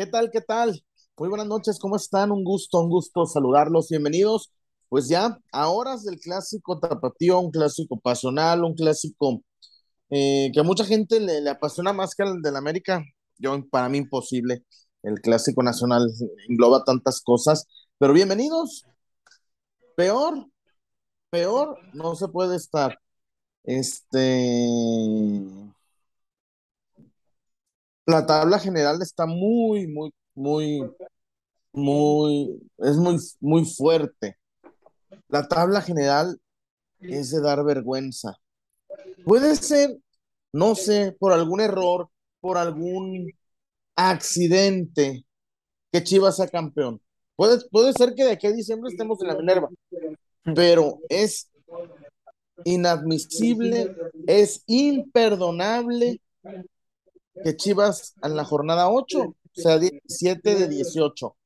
¿Qué tal? ¿Qué tal? Muy buenas noches, ¿cómo están? Un gusto, un gusto saludarlos. Bienvenidos. Pues ya a horas del clásico tapatío, un clásico pasional, un clásico eh, que a mucha gente le, le apasiona más que el del América. Yo, para mí, imposible. El clásico nacional engloba tantas cosas. Pero bienvenidos. Peor, peor no se puede estar. Este, la tabla general está muy, muy, muy, muy, es muy, muy fuerte. La tabla general es de dar vergüenza. Puede ser, no sé, por algún error, por algún accidente que Chivas sea campeón. Puede, puede ser que de aquí a diciembre estemos en la Minerva, pero es inadmisible, es imperdonable que Chivas en la jornada 8, o sea, 17 de 18.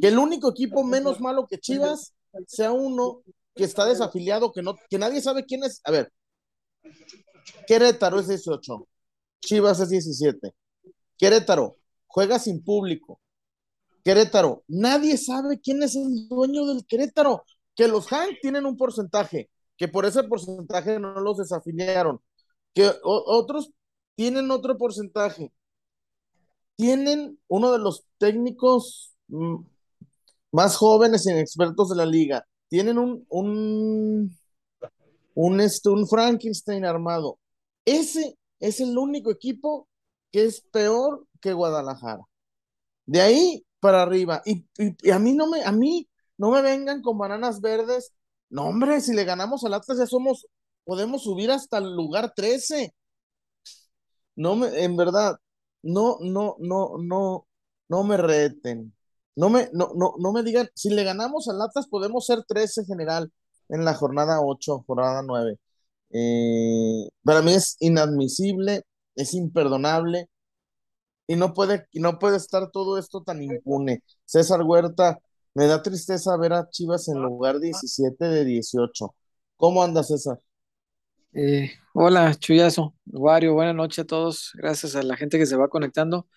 Que el único equipo menos malo que Chivas sea uno que está desafiliado, que, no, que nadie sabe quién es. A ver, Querétaro es 18, Chivas es 17. Querétaro juega sin público. Querétaro, nadie sabe quién es el dueño del Querétaro. Que los Hank tienen un porcentaje, que por ese porcentaje no los desafiliaron. Que otros tienen otro porcentaje. Tienen uno de los técnicos mm, más jóvenes y expertos de la liga. Tienen un, un, un, este, un Frankenstein armado. Ese es el único equipo que es peor que Guadalajara. De ahí para arriba. Y, y, a mí no me, a mí no me vengan con bananas verdes. No, hombre, si le ganamos al Atlas ya somos, podemos subir hasta el lugar 13 no me, en verdad, no, no, no, no, no me reten. No me, no, no, no me digan, si le ganamos al Atlas podemos ser 13 general en la jornada 8, jornada 9. Eh, para mí es inadmisible, es imperdonable y no puede, no puede estar todo esto tan impune. César Huerta, me da tristeza ver a Chivas en lugar 17 de 18. ¿Cómo anda César? Eh, hola, Chuyazo, Wario, buenas noches a todos. Gracias a la gente que se va conectando.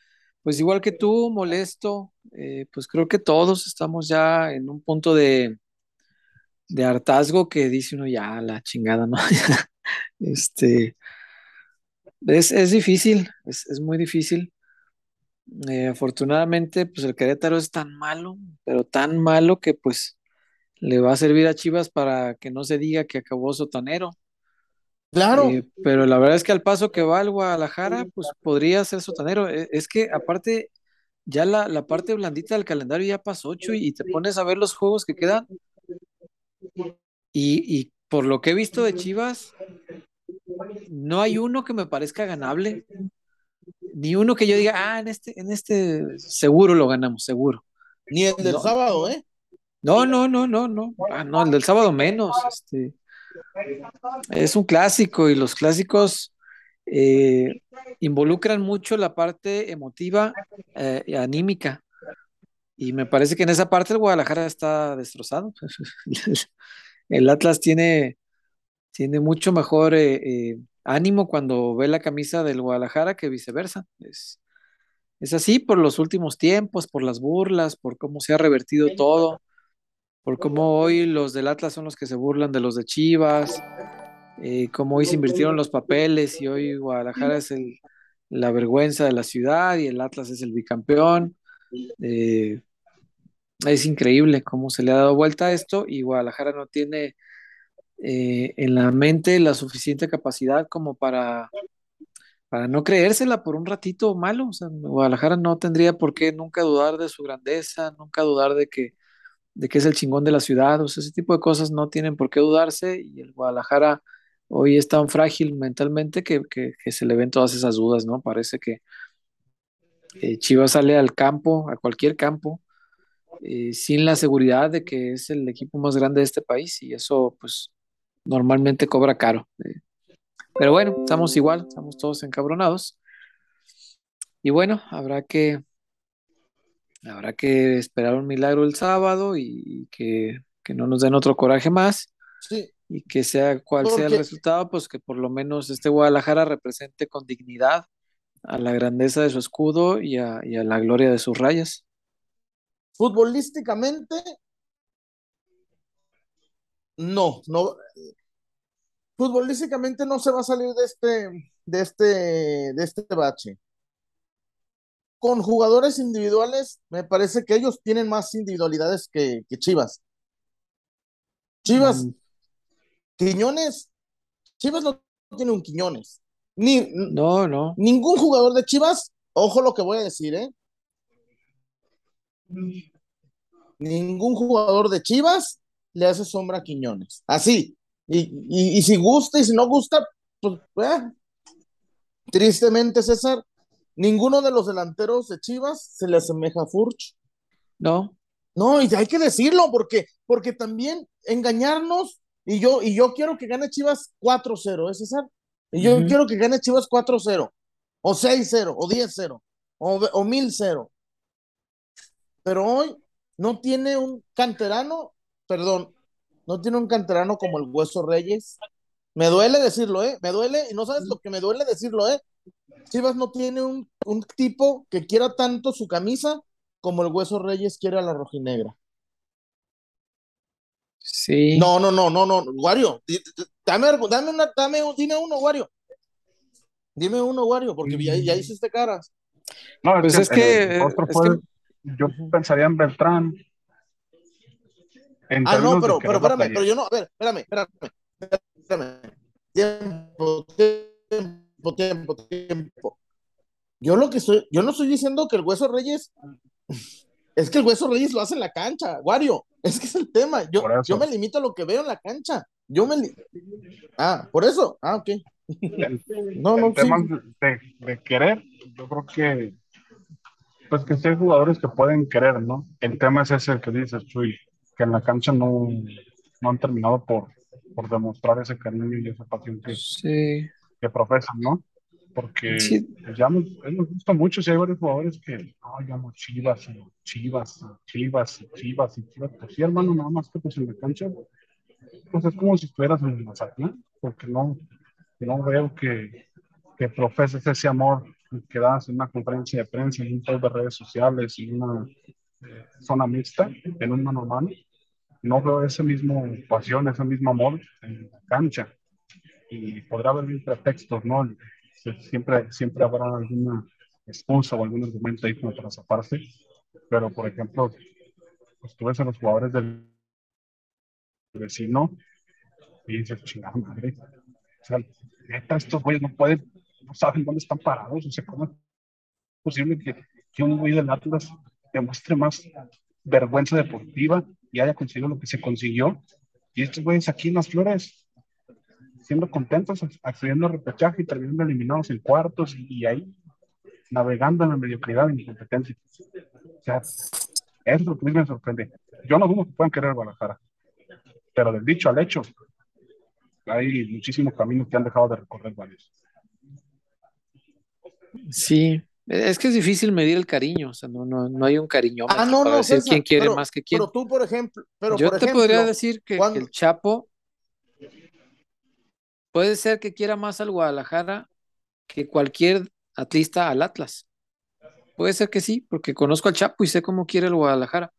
Pues igual que tú, molesto, eh, pues creo que todos estamos ya en un punto de, de hartazgo que dice uno ya la chingada, ¿no? este, es, es difícil, es, es, muy difícil. Eh, afortunadamente, pues el Querétaro es tan malo, pero tan malo que pues le va a servir a Chivas para que no se diga que acabó sotanero Claro. Eh, pero la verdad es que al paso que va al Guadalajara, pues podría ser sotanero. E, es que aparte, ya la, la parte blandita del calendario ya pasó ocho y te pones a ver los juegos que quedan. Y, y por lo que he visto de Chivas, no hay uno que me parezca ganable. Ni uno que yo diga, ah, en este, en este seguro lo ganamos, seguro. Ni el del No, sábado, ¿eh? no, no, no, no, no. Ah, no, el del sábado menos. Este, es un clásico y los clásicos eh, involucran mucho la parte emotiva eh, y anímica. Y me parece que en esa parte el Guadalajara está destrozado. El Atlas tiene, tiene mucho mejor eh, eh, ánimo cuando ve la camisa del Guadalajara que viceversa. Es, es así por los últimos tiempos, por las burlas, por cómo se ha revertido todo, por cómo hoy los del Atlas son los que se burlan de los de Chivas, eh, cómo hoy se invirtieron los papeles y hoy Guadalajara es el, la vergüenza de la ciudad y el Atlas es el bicampeón. Eh, es increíble cómo se le ha dado vuelta a esto y Guadalajara no tiene eh, en la mente la suficiente capacidad como para, para no creérsela por un ratito malo. O sea, Guadalajara no tendría por qué nunca dudar de su grandeza, nunca dudar de que, de que es el chingón de la ciudad. O sea, ese tipo de cosas no tienen por qué dudarse y el Guadalajara hoy es tan frágil mentalmente que, que, se le ven todas esas dudas, ¿no? Parece que eh, Chivas sale al campo, a cualquier campo, eh, sin la seguridad de que es el equipo más grande de este país y eso pues normalmente cobra caro. Eh, pero bueno, estamos igual, estamos todos encabronados. Y bueno, habrá que habrá que esperar un milagro el sábado y, que, que, no nos den otro coraje más. Sí. Y que sea cual sea el resultado, pues que por lo menos este Guadalajara represente con dignidad a la grandeza de su escudo y a, y a la gloria de sus rayas. Futbolísticamente, no, no. Futbolísticamente no se va a salir de este, de este, de este bache. Con jugadores individuales, me parece que ellos tienen más individualidades que, que Chivas. Chivas, Mm, Quiñones, Chivas no tiene un Quiñones. Ni, No, no. ningún jugador de Chivas, ojo lo que voy a decir, ¿eh? Ningún jugador de Chivas le hace sombra a Quiñones. Así. Y, y, y si gusta y si no gusta, pues, eh. tristemente, César, ninguno de los delanteros de Chivas se le asemeja a Furch. No. No, y hay que decirlo, porque, porque también engañarnos, y yo, y yo quiero que gane Chivas 4-0, ¿eh, César? Y yo Ujú. quiero que gane Chivas 4-0, o 6-0, o 10-0, o, o 1000-0. Pero hoy no tiene un canterano, perdón, no tiene un canterano como el Hueso Reyes. Me duele decirlo, ¿eh? Me duele, y no sabes lo que me duele decirlo, ¿eh? Chivas no tiene un, un tipo que quiera tanto su camisa como el Hueso Reyes quiere a la rojinegra. Sí. No, no, no, no, no, Wario, dame, algo, dame una, dame, dime uno, Wario. Dime uno, Wario, porque ya, ya hiciste caras. No, Pues es es que, otro es puede- que- yo pensaría en Beltrán. En Ah, no, pero, pero espérame, pero yo no, a ver, espérame, espérame, espérame. Tiempo, tiempo, tiempo, tiempo. Yo lo que estoy, yo no estoy diciendo que el Hueso Reyes, es que el Hueso Reyes lo hace en la cancha, Wario, es que es el tema. Yo, yo me limito a lo que veo en la cancha. Yo me li- Ah, por eso. Ah, ok. No, no, sí. temas de, de querer, yo creo que pues que sí hay jugadores que pueden querer, ¿no? El tema es ese que dices, Chuy, que en la cancha no, no han terminado por, por demostrar ese cariño y esa pasión que, Sí. Que profesan, ¿no? Porque Sí. pues, ya nos, nos gusta mucho, si hay varios jugadores que, no, yo amo Chivas, y Chivas, y Chivas, y Chivas, y Chivas. Pues sí, hermano, nada más que pues en la cancha, pues es como si estuvieras en el Mazatlán, porque no, no veo que, que profeses ese amor que das en una conferencia de prensa, en un post de redes sociales, en una eh, zona mixta, en un mano a mano. No veo ese mismo pasión, ese mismo amor en la cancha. Y podrá haber pretextos, ¿no? Sie- Siempre, siempre habrá alguna excusa o algún argumento ahí para zafarse. Pero, por ejemplo, pues tú ves a los jugadores del vecino y dices, chingada madre. O sea, neta, estos güeyes no pueden, no saben dónde están parados. O sea, ¿cómo es posible que, que un güey del Atlas demuestre más vergüenza deportiva y haya conseguido lo que se consiguió? Y estos güeyes aquí en las flores, siendo contentos, accediendo al repechaje y terminando eliminados en cuartos y, y ahí navegando en la mediocridad y incompetencia. O sea, eso es lo que a mí me sorprende. Yo no dudo que puedan querer Guadalajara, pero del dicho al hecho, hay muchísimos caminos que han dejado de recorrer varios. Sí, es que es difícil medir el cariño, o sea, no, no, no hay un cariñómetro Ah, no, para no, decir César, quién quiere pero- más que quién. Pero tú, por ejemplo, pero Yo por te ejemplo, podría decir que, el Chapo puede ser que quiera más al Guadalajara que cualquier atlista al Atlas. Puede ser que sí, porque conozco al Chapo y sé cómo quiere el Guadalajara.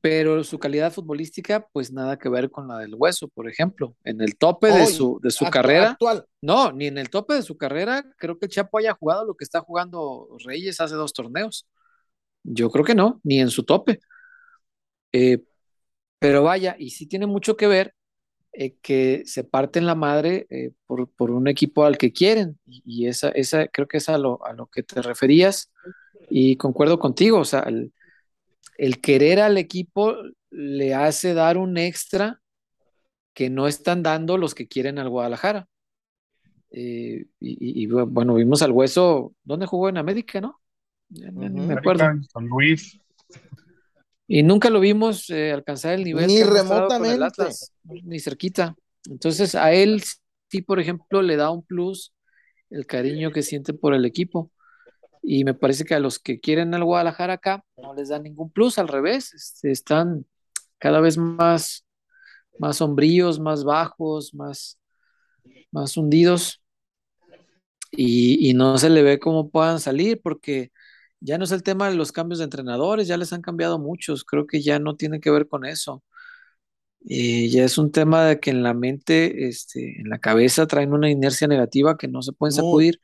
Pero su calidad futbolística, pues nada que ver con la del Hueso, por ejemplo. En el tope de su, de su carrera, actual. no, ni en el tope de su carrera, creo que el Chapo haya jugado lo que está jugando Reyes hace dos torneos. Yo creo que no, ni en su tope. Eh, pero vaya, y sí tiene mucho que ver eh, que se parten la madre eh, por, por un equipo al que quieren. Y, y esa, esa creo que es a lo, a lo que te referías. Y concuerdo contigo, o sea, el, el querer al equipo le hace dar un extra que no están dando los que quieren al Guadalajara. Eh, y, bueno, vimos al Hueso, ¿dónde jugó en América, no? Me acuerdo. San Luis, Y nunca lo vimos eh, alcanzar el nivel Ni remotamente. Atlas, ni cerquita. Entonces a él sí, por ejemplo, le da un plus el cariño que siente por el equipo. Y me parece que a los que quieren al Guadalajara acá no les da ningún plus, al revés, este, están cada vez más, más sombríos, más bajos, más, más hundidos. y, y no se le ve cómo puedan salir porque ya no es el tema de los cambios de entrenadores, ya les han cambiado muchos, creo que ya no tiene que ver con eso. Eh, ya es un tema de que en la mente, este, en la cabeza traen una inercia negativa que no se pueden sacudir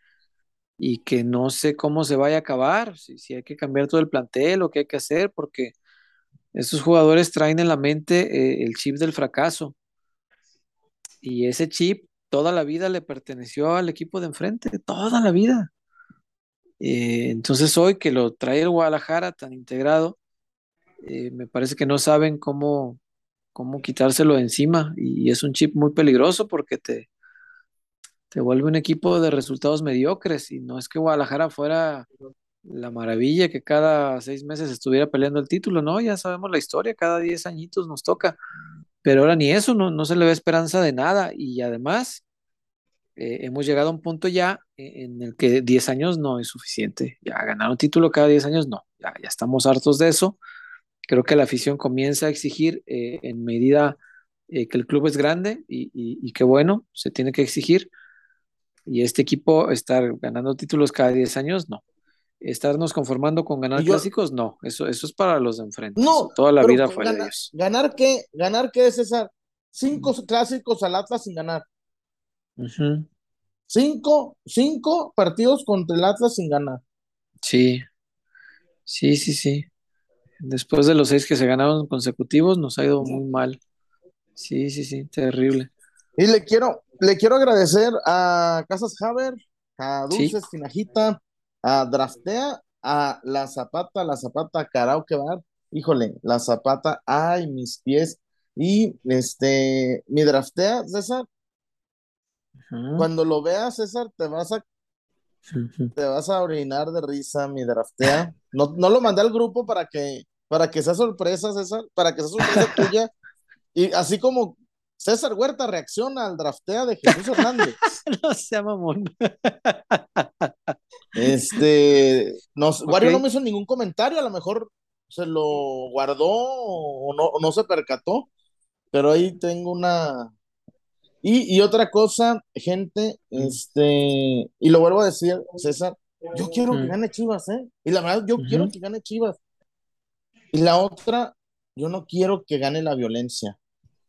y que no sé cómo se vaya a acabar, si, si hay que cambiar todo el plantel o qué hay que hacer, porque estos jugadores traen en la mente eh, el chip del fracaso y ese chip toda la vida le perteneció al equipo de enfrente, toda la vida. Eh, entonces hoy que lo trae el Guadalajara tan integrado, eh, me parece que no saben cómo, cómo quitárselo de encima y es un chip muy peligroso porque te, te vuelve un equipo de resultados mediocres y no es que Guadalajara fuera la maravilla que cada seis meses estuviera peleando el título, no, ya sabemos la historia, cada diez añitos nos toca, pero ahora ni eso, no, no se le ve esperanza de nada y además eh, hemos llegado a un punto ya en el que 10 años no es suficiente, ya ganar un título cada 10 años no, ya, ya estamos hartos de eso, creo que la afición comienza a exigir eh, en medida eh, que el club es grande y, y, y que bueno, se tiene que exigir y este equipo estar ganando títulos cada 10 años, no. Estarnos conformando con ganar yo- clásicos, no. Eso, eso es para los de enfrente. No, toda la vida con fuera de ellos. ¿Ganar qué? ¿Ganar qué, César? Cinco clásicos al Atlas sin ganar. Ujú. Cinco, cinco partidos contra el Atlas sin ganar. Sí, sí, sí, sí. Después de los seis que se ganaron consecutivos, nos ha ido muy mal. Sí, sí, sí, terrible. Y le quiero, le quiero agradecer a Casas Haber, a Sí. Dulces Tinajita, a Draftea, a La Zapata, La Zapata Karaoke Bar. Híjole, La Zapata, ay, mis pies. Y este, mi Draftea, César, Cuando lo veas, César, te vas a, te vas a orinar de risa, mi Draftea. No, no lo mandé al grupo para que, para que sea sorpresa, César, para que sea sorpresa tuya. Y así como César Huerta reacciona al Draftea de Jesús Hernández. No sea mamón. Este, no, sé, Wario no me hizo ningún comentario, a lo mejor se lo guardó o no, o no se percató, pero ahí tengo una... Y, y otra cosa, gente, este, y lo vuelvo a decir, César, yo quiero que Mm. gane Chivas, ¿eh? Y la verdad, yo quiero que gane Chivas. Y la otra, yo no quiero que gane la violencia.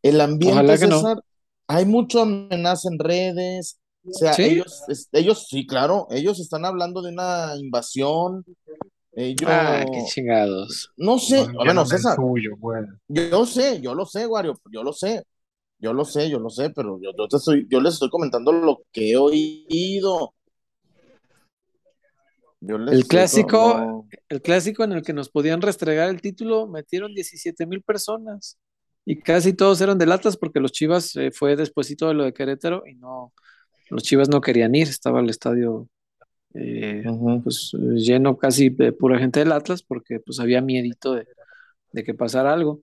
El ambiente, Ojalá que no. César, hay mucha amenaza en redes, o sea, ¿Sí? ellos, es- ellos, sí, claro, ellos están hablando de una invasión. Ellos, Ah, qué chingados. no sé, No, bueno, César, suyo, güey. yo, yo sé, yo lo sé, Wario, yo lo sé, yo lo sé, yo lo sé, pero yo, yo te estoy, yo les estoy comentando lo que he oído. Yo les El clásico- no. El clásico en el que nos podían restregar el título, metieron 17 mil personas y casi todos eran del Atlas porque los Chivas eh, fue despuesito de lo de Querétaro y no, los Chivas no querían ir, estaba el estadio eh, pues lleno casi de pura gente del Atlas porque pues había miedito de, de que pasara algo.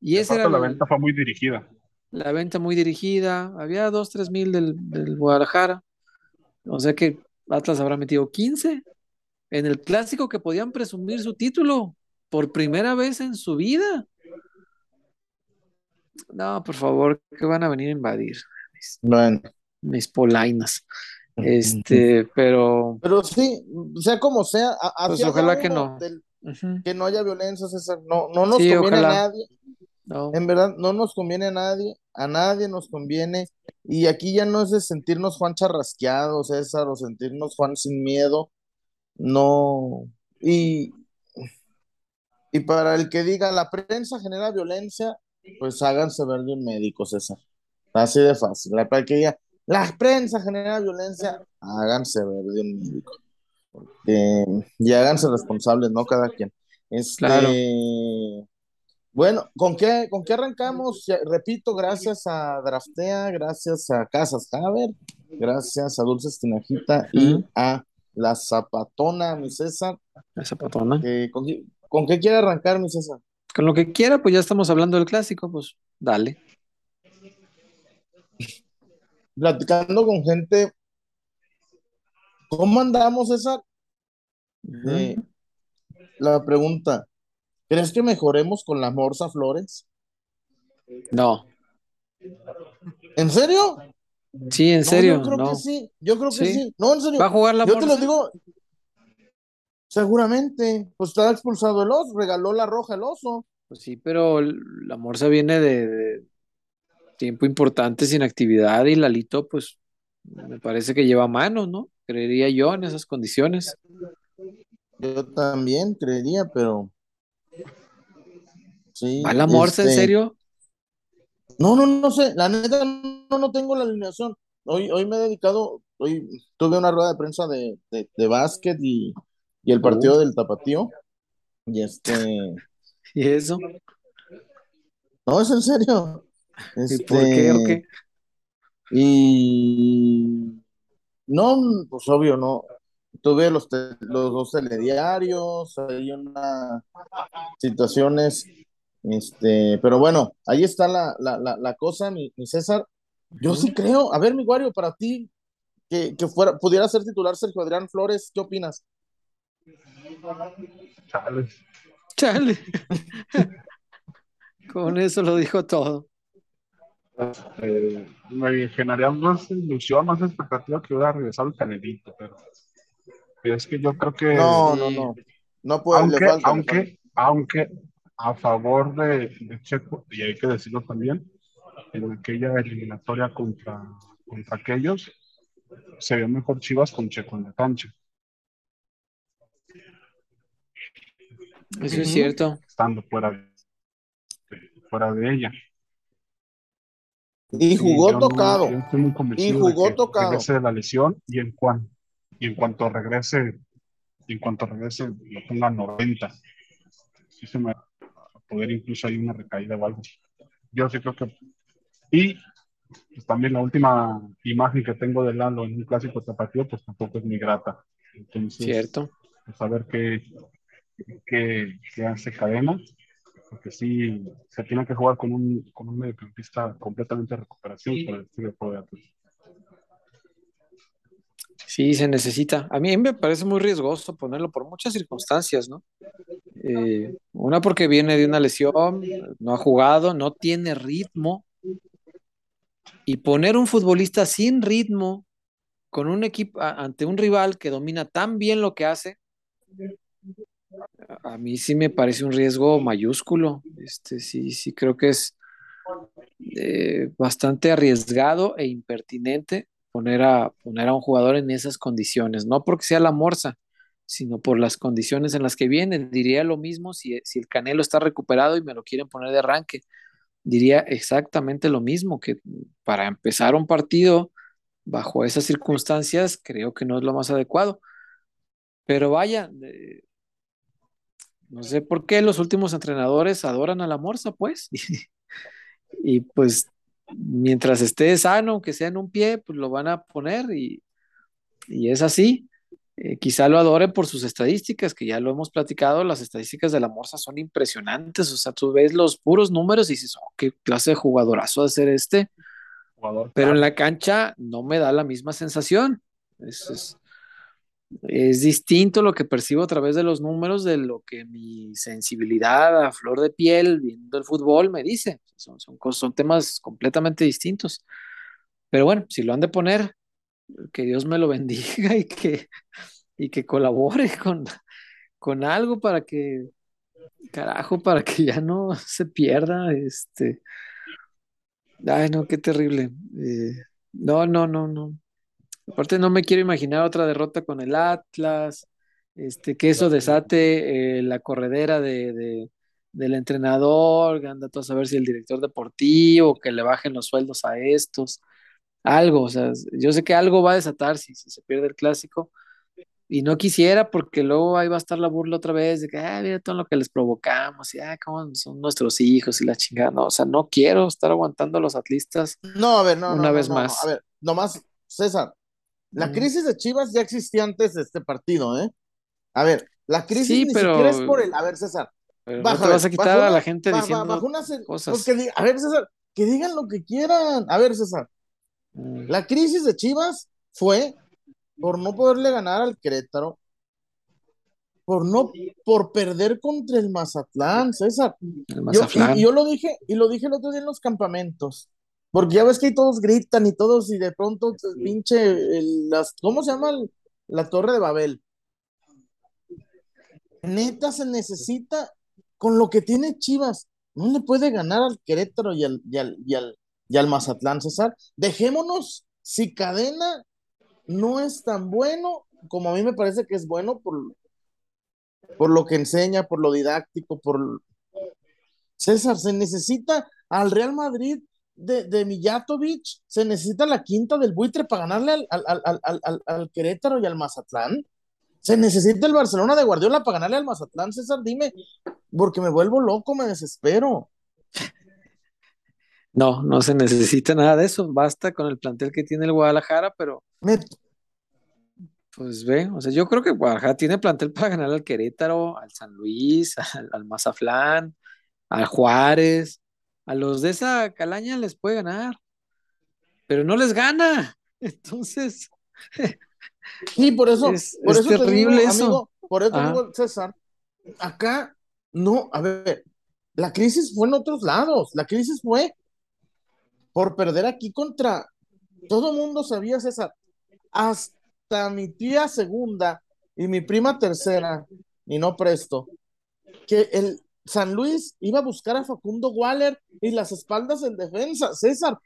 Y esa era la venta fue muy dirigida. La venta muy dirigida, había 2, 3 mil del, del Guadalajara, o sea que Atlas habrá metido 15 en el clásico que podían presumir su título por primera vez en su vida. No, por favor, que van a venir a invadir mis, Bueno, mis polainas. Este, pero pero sí, sea como sea, a- Pues ojalá que no. del- que no haya violencia, César, no, no nos Sí, conviene a nadie. no. En verdad, no nos conviene a nadie, a nadie nos conviene. Y aquí ya no es de sentirnos Juan charrasqueados, César, o sentirnos Juan sin miedo. No. Y, y para el que diga la prensa genera violencia, pues háganse ver de un médico, César. Así de fácil. La- Para que diga la prensa genera violencia, háganse ver de un médico. Y háganse responsables, ¿no? Cada quien. Este, Claro. Bueno, ¿con qué, ¿con qué arrancamos? Repito, gracias a Draftea, gracias a Casas Haber, gracias a Dulces Tinajita y a La Zapatona, mi César. Esa patona. Eh, ¿con, qué, con qué quiere arrancar, mi César? Con lo que quiera, pues ya estamos hablando del clásico, pues dale. Platicando con gente. ¿Cómo andamos, César? Eh, la pregunta, ¿crees que mejoremos con la Morsa Flores? No, ¿En serio? Sí, en No, serio. yo creo no. que sí, yo creo que Sí. sí. No, en serio. ¿Va a jugar la Yo te lo digo, seguramente, pues está expulsado el oso, regaló la roja el oso. Pues sí, pero la Morsa viene de, de tiempo importante sin actividad y Lalito, pues me parece que lleva mano, ¿no? Creería yo en esas condiciones. Yo también creería, pero sí. ¿Va la Morsa en este, serio? No, no, no sé, la neta no, no tengo la alineación. Hoy, hoy me he dedicado, hoy tuve una rueda de prensa de, de, de básquet y, y el partido del Tapatío. Y este, ¿Y eso? no, es en serio. ¿Y por qué o Este, qué? Y no, pues obvio, no. Tuve los, te- los dos telediarios, hay unas situaciones, este, pero bueno, ahí está la, la, la, la cosa, mi, mi César. Yo sí creo, a ver, mi Guario, para ti, que, que fuera, pudiera ser titular Sergio Adrián Flores, ¿qué opinas? Chales. Chale. Con eso lo dijo todo. Eh, me generaría más ilusión, más expectativa que hubiera regresado el Canelito, pero es que yo creo que No, no, no. No puede, aunque, le falta. le falta. aunque, aunque a favor de, de Checo, y hay que decirlo también, en aquella eliminatoria contra, contra aquellos, se vio mejor Chivas con Checo en la cancha, Eso es cierto. estando fuera de, fuera de ella. Y jugó tocado. yo estoy muy convencido Y jugó de que tocado. regrese de la lesión y en, cuan- y en cuanto regrese, y en cuanto regrese, lo ponga a 90. Sí se me poder incluso hay una recaída o algo. Yo sí creo que. Y pues, también la última imagen que tengo de Lalo en un clásico tapatío, pues tampoco es muy grata. Entonces, Cierto. pues a ver qué, qué, qué hace cadena, porque sí se tiene que jugar con un, con un mediocampista completamente de recuperación por el estilo de juego de Atlas. Sí, se necesita. A mí me parece muy riesgoso ponerlo por muchas circunstancias, ¿no? Eh, una porque viene de una lesión, no ha jugado, no tiene ritmo. Y poner un futbolista sin ritmo con un equipo ante un rival que domina tan bien lo que hace, a a mí sí me parece un riesgo mayúsculo. Este, sí, sí creo que es eh, bastante arriesgado e impertinente poner a, poner a un jugador en esas condiciones, no porque sea la morsa, sino por las condiciones en las que viene. Diría lo mismo si, si el Canelo está recuperado y me lo quieren poner de arranque. Diría exactamente lo mismo, que para empezar un partido bajo esas circunstancias creo que no es lo más adecuado. Pero vaya, no sé por qué los últimos entrenadores adoran a la morsa, pues. Y, pues mientras esté sano, que sea en un pie, pues lo van a poner y, y es así. Eh, quizá lo adore por sus estadísticas, que ya lo hemos platicado, las estadísticas de la Morsa son impresionantes, o sea, tú ves los puros números y dices, oh, qué clase de jugadorazo de ser este, Jugador pero en la cancha no me da la misma sensación. Es, es, es distinto lo que percibo a través de los números de lo que mi sensibilidad a flor de piel viendo el fútbol me dice. Son, son, son temas completamente distintos. Pero bueno, si lo han de poner, que Dios me lo bendiga y que, y que colabore con, con algo para que, carajo, para que ya no se pierda. Este, ay, no, qué terrible. Eh, no, no, no, no. Aparte no me quiero imaginar otra derrota con el Atlas, este, que eso desate eh, la corredera de, de- del entrenador, anda todo a saber si el director deportivo, que le bajen los sueldos a estos, algo, o sea, yo sé que algo va a desatar si, si se pierde el clásico, y no quisiera porque luego ahí va a estar la burla otra vez de que, ah, mira todo lo que les provocamos, y ah, cómo son nuestros hijos y la chingada, no, o sea, no quiero estar aguantando a los atlistas No, a ver, no, una no, vez no, más. A ver, nomás, César, la Mm. crisis de Chivas ya existía antes de este partido, ¿eh? A ver, la crisis Sí, ni pero- siquiera es por el. A ver, César. Pero baja, no te vas a quitar bajo a la gente diciendo bajo una se- cosas. pues que a ver, César, que digan lo que quieran. A ver, César, la crisis de Chivas fue por no poderle ganar al Querétaro, por no, por perder contra el Mazatlán, César. el Yo, Mazatlán. y, y yo lo dije, y lo dije el otro día en los campamentos. Porque ya ves que ahí todos gritan y todos, y de pronto pinche, el- las, ¿cómo se llama? el- La Torre de Babel. Neta se necesita, con lo que tiene Chivas, no le puede ganar al Querétaro y al, y al, y al, y al Mazatlán, César. Dejémonos, si Cadena no es tan bueno como a mí me parece que es bueno por, por lo que enseña, por lo didáctico, por... César, se necesita al Real Madrid de, de Mijatovic, se necesita la quinta del buitre para ganarle al, al, al, al, Querétaro y al Mazatlán. Se necesita el Barcelona de Guardiola para ganarle al Mazatlán, César, dime, porque me vuelvo loco, me desespero. No, no se necesita nada de eso. Basta con el plantel que tiene el Guadalajara, pero pues ve, o sea, yo creo que Guadalajara tiene plantel para ganar al Querétaro, al San Luis, al, al Mazatlán, al Juárez, a los de esa calaña les puede ganar, pero no les gana. Entonces, sí, por eso, Es- por es eso terrible digo, eso. amigo, por eso digo, César, acá, no, a ver, la crisis fue en otros lados, la crisis fue por perder aquí contra, todo el mundo sabía, César, hasta mi tía segunda y mi prima tercera, y no presto, que el San Luis iba a buscar a Facundo Waller y las espaldas en defensa, César,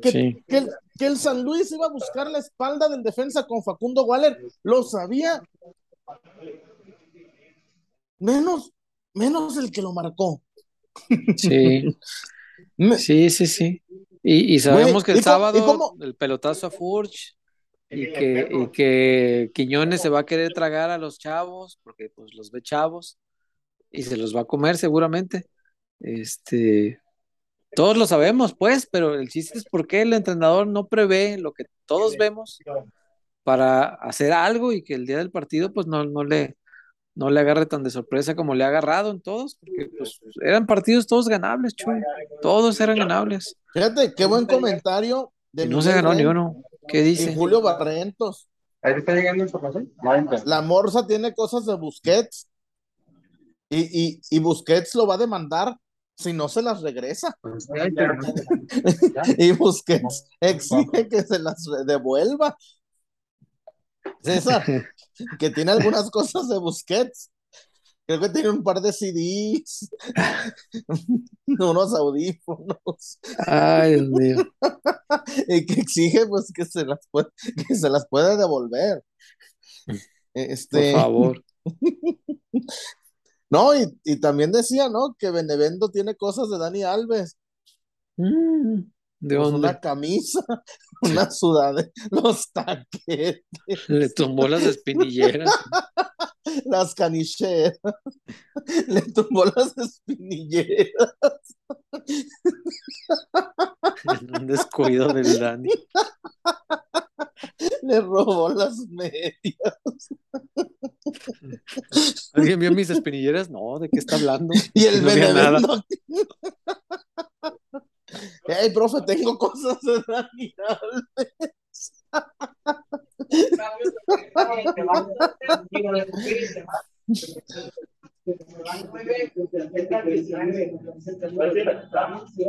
que, Sí. que el, que el San Luis iba a buscar la espalda del defensa con Facundo Waller, lo sabía, menos, menos el que lo marcó. sí, sí, sí. Y, y sabemos Güey, que el ¿y cómo- y sábado cómo? el pelotazo a Furch y que, y que Quiñones se va a querer tragar a los chavos, porque pues los ve chavos, y se los va a comer seguramente. Este, todos lo sabemos, pues, pero el chiste es por qué el entrenador no prevé lo que todos vemos para hacer algo y que el día del partido, pues, no, no le, no le agarre tan de sorpresa como le ha agarrado en todos, porque pues eran partidos todos ganables, Chuy. Todos eran ganables. Fíjate, qué buen comentario de Y no se ganó ni uno. ¿Qué y dice? Julio Barrientos. Ahí está llegando información. La Morsa tiene cosas de Busquets y, y, y Busquets lo va a demandar si no se las regresa. Y Busquets exige que se las devuelva. César, que tiene algunas cosas de Busquets. Creo que tiene un par de CDs, unos audífonos, Ay, Dios mío. y que exige pues que se las puede, que se las puede devolver. Por Este, favor. no, y, y también decía, ¿no? Que Benevento tiene cosas de Dani Alves. Mm, ¿De Pues dónde? una camisa, una sudadera, los taquetes, Le tumbó las espinilleras. las canicheras, le tumbó las espinilleras, En un descuido del Dani. le robó las medias. ¿Alguien vio mis espinilleras? No, ¿de qué está hablando? Y el No. Benevento. Hey, profe, tengo cosas de.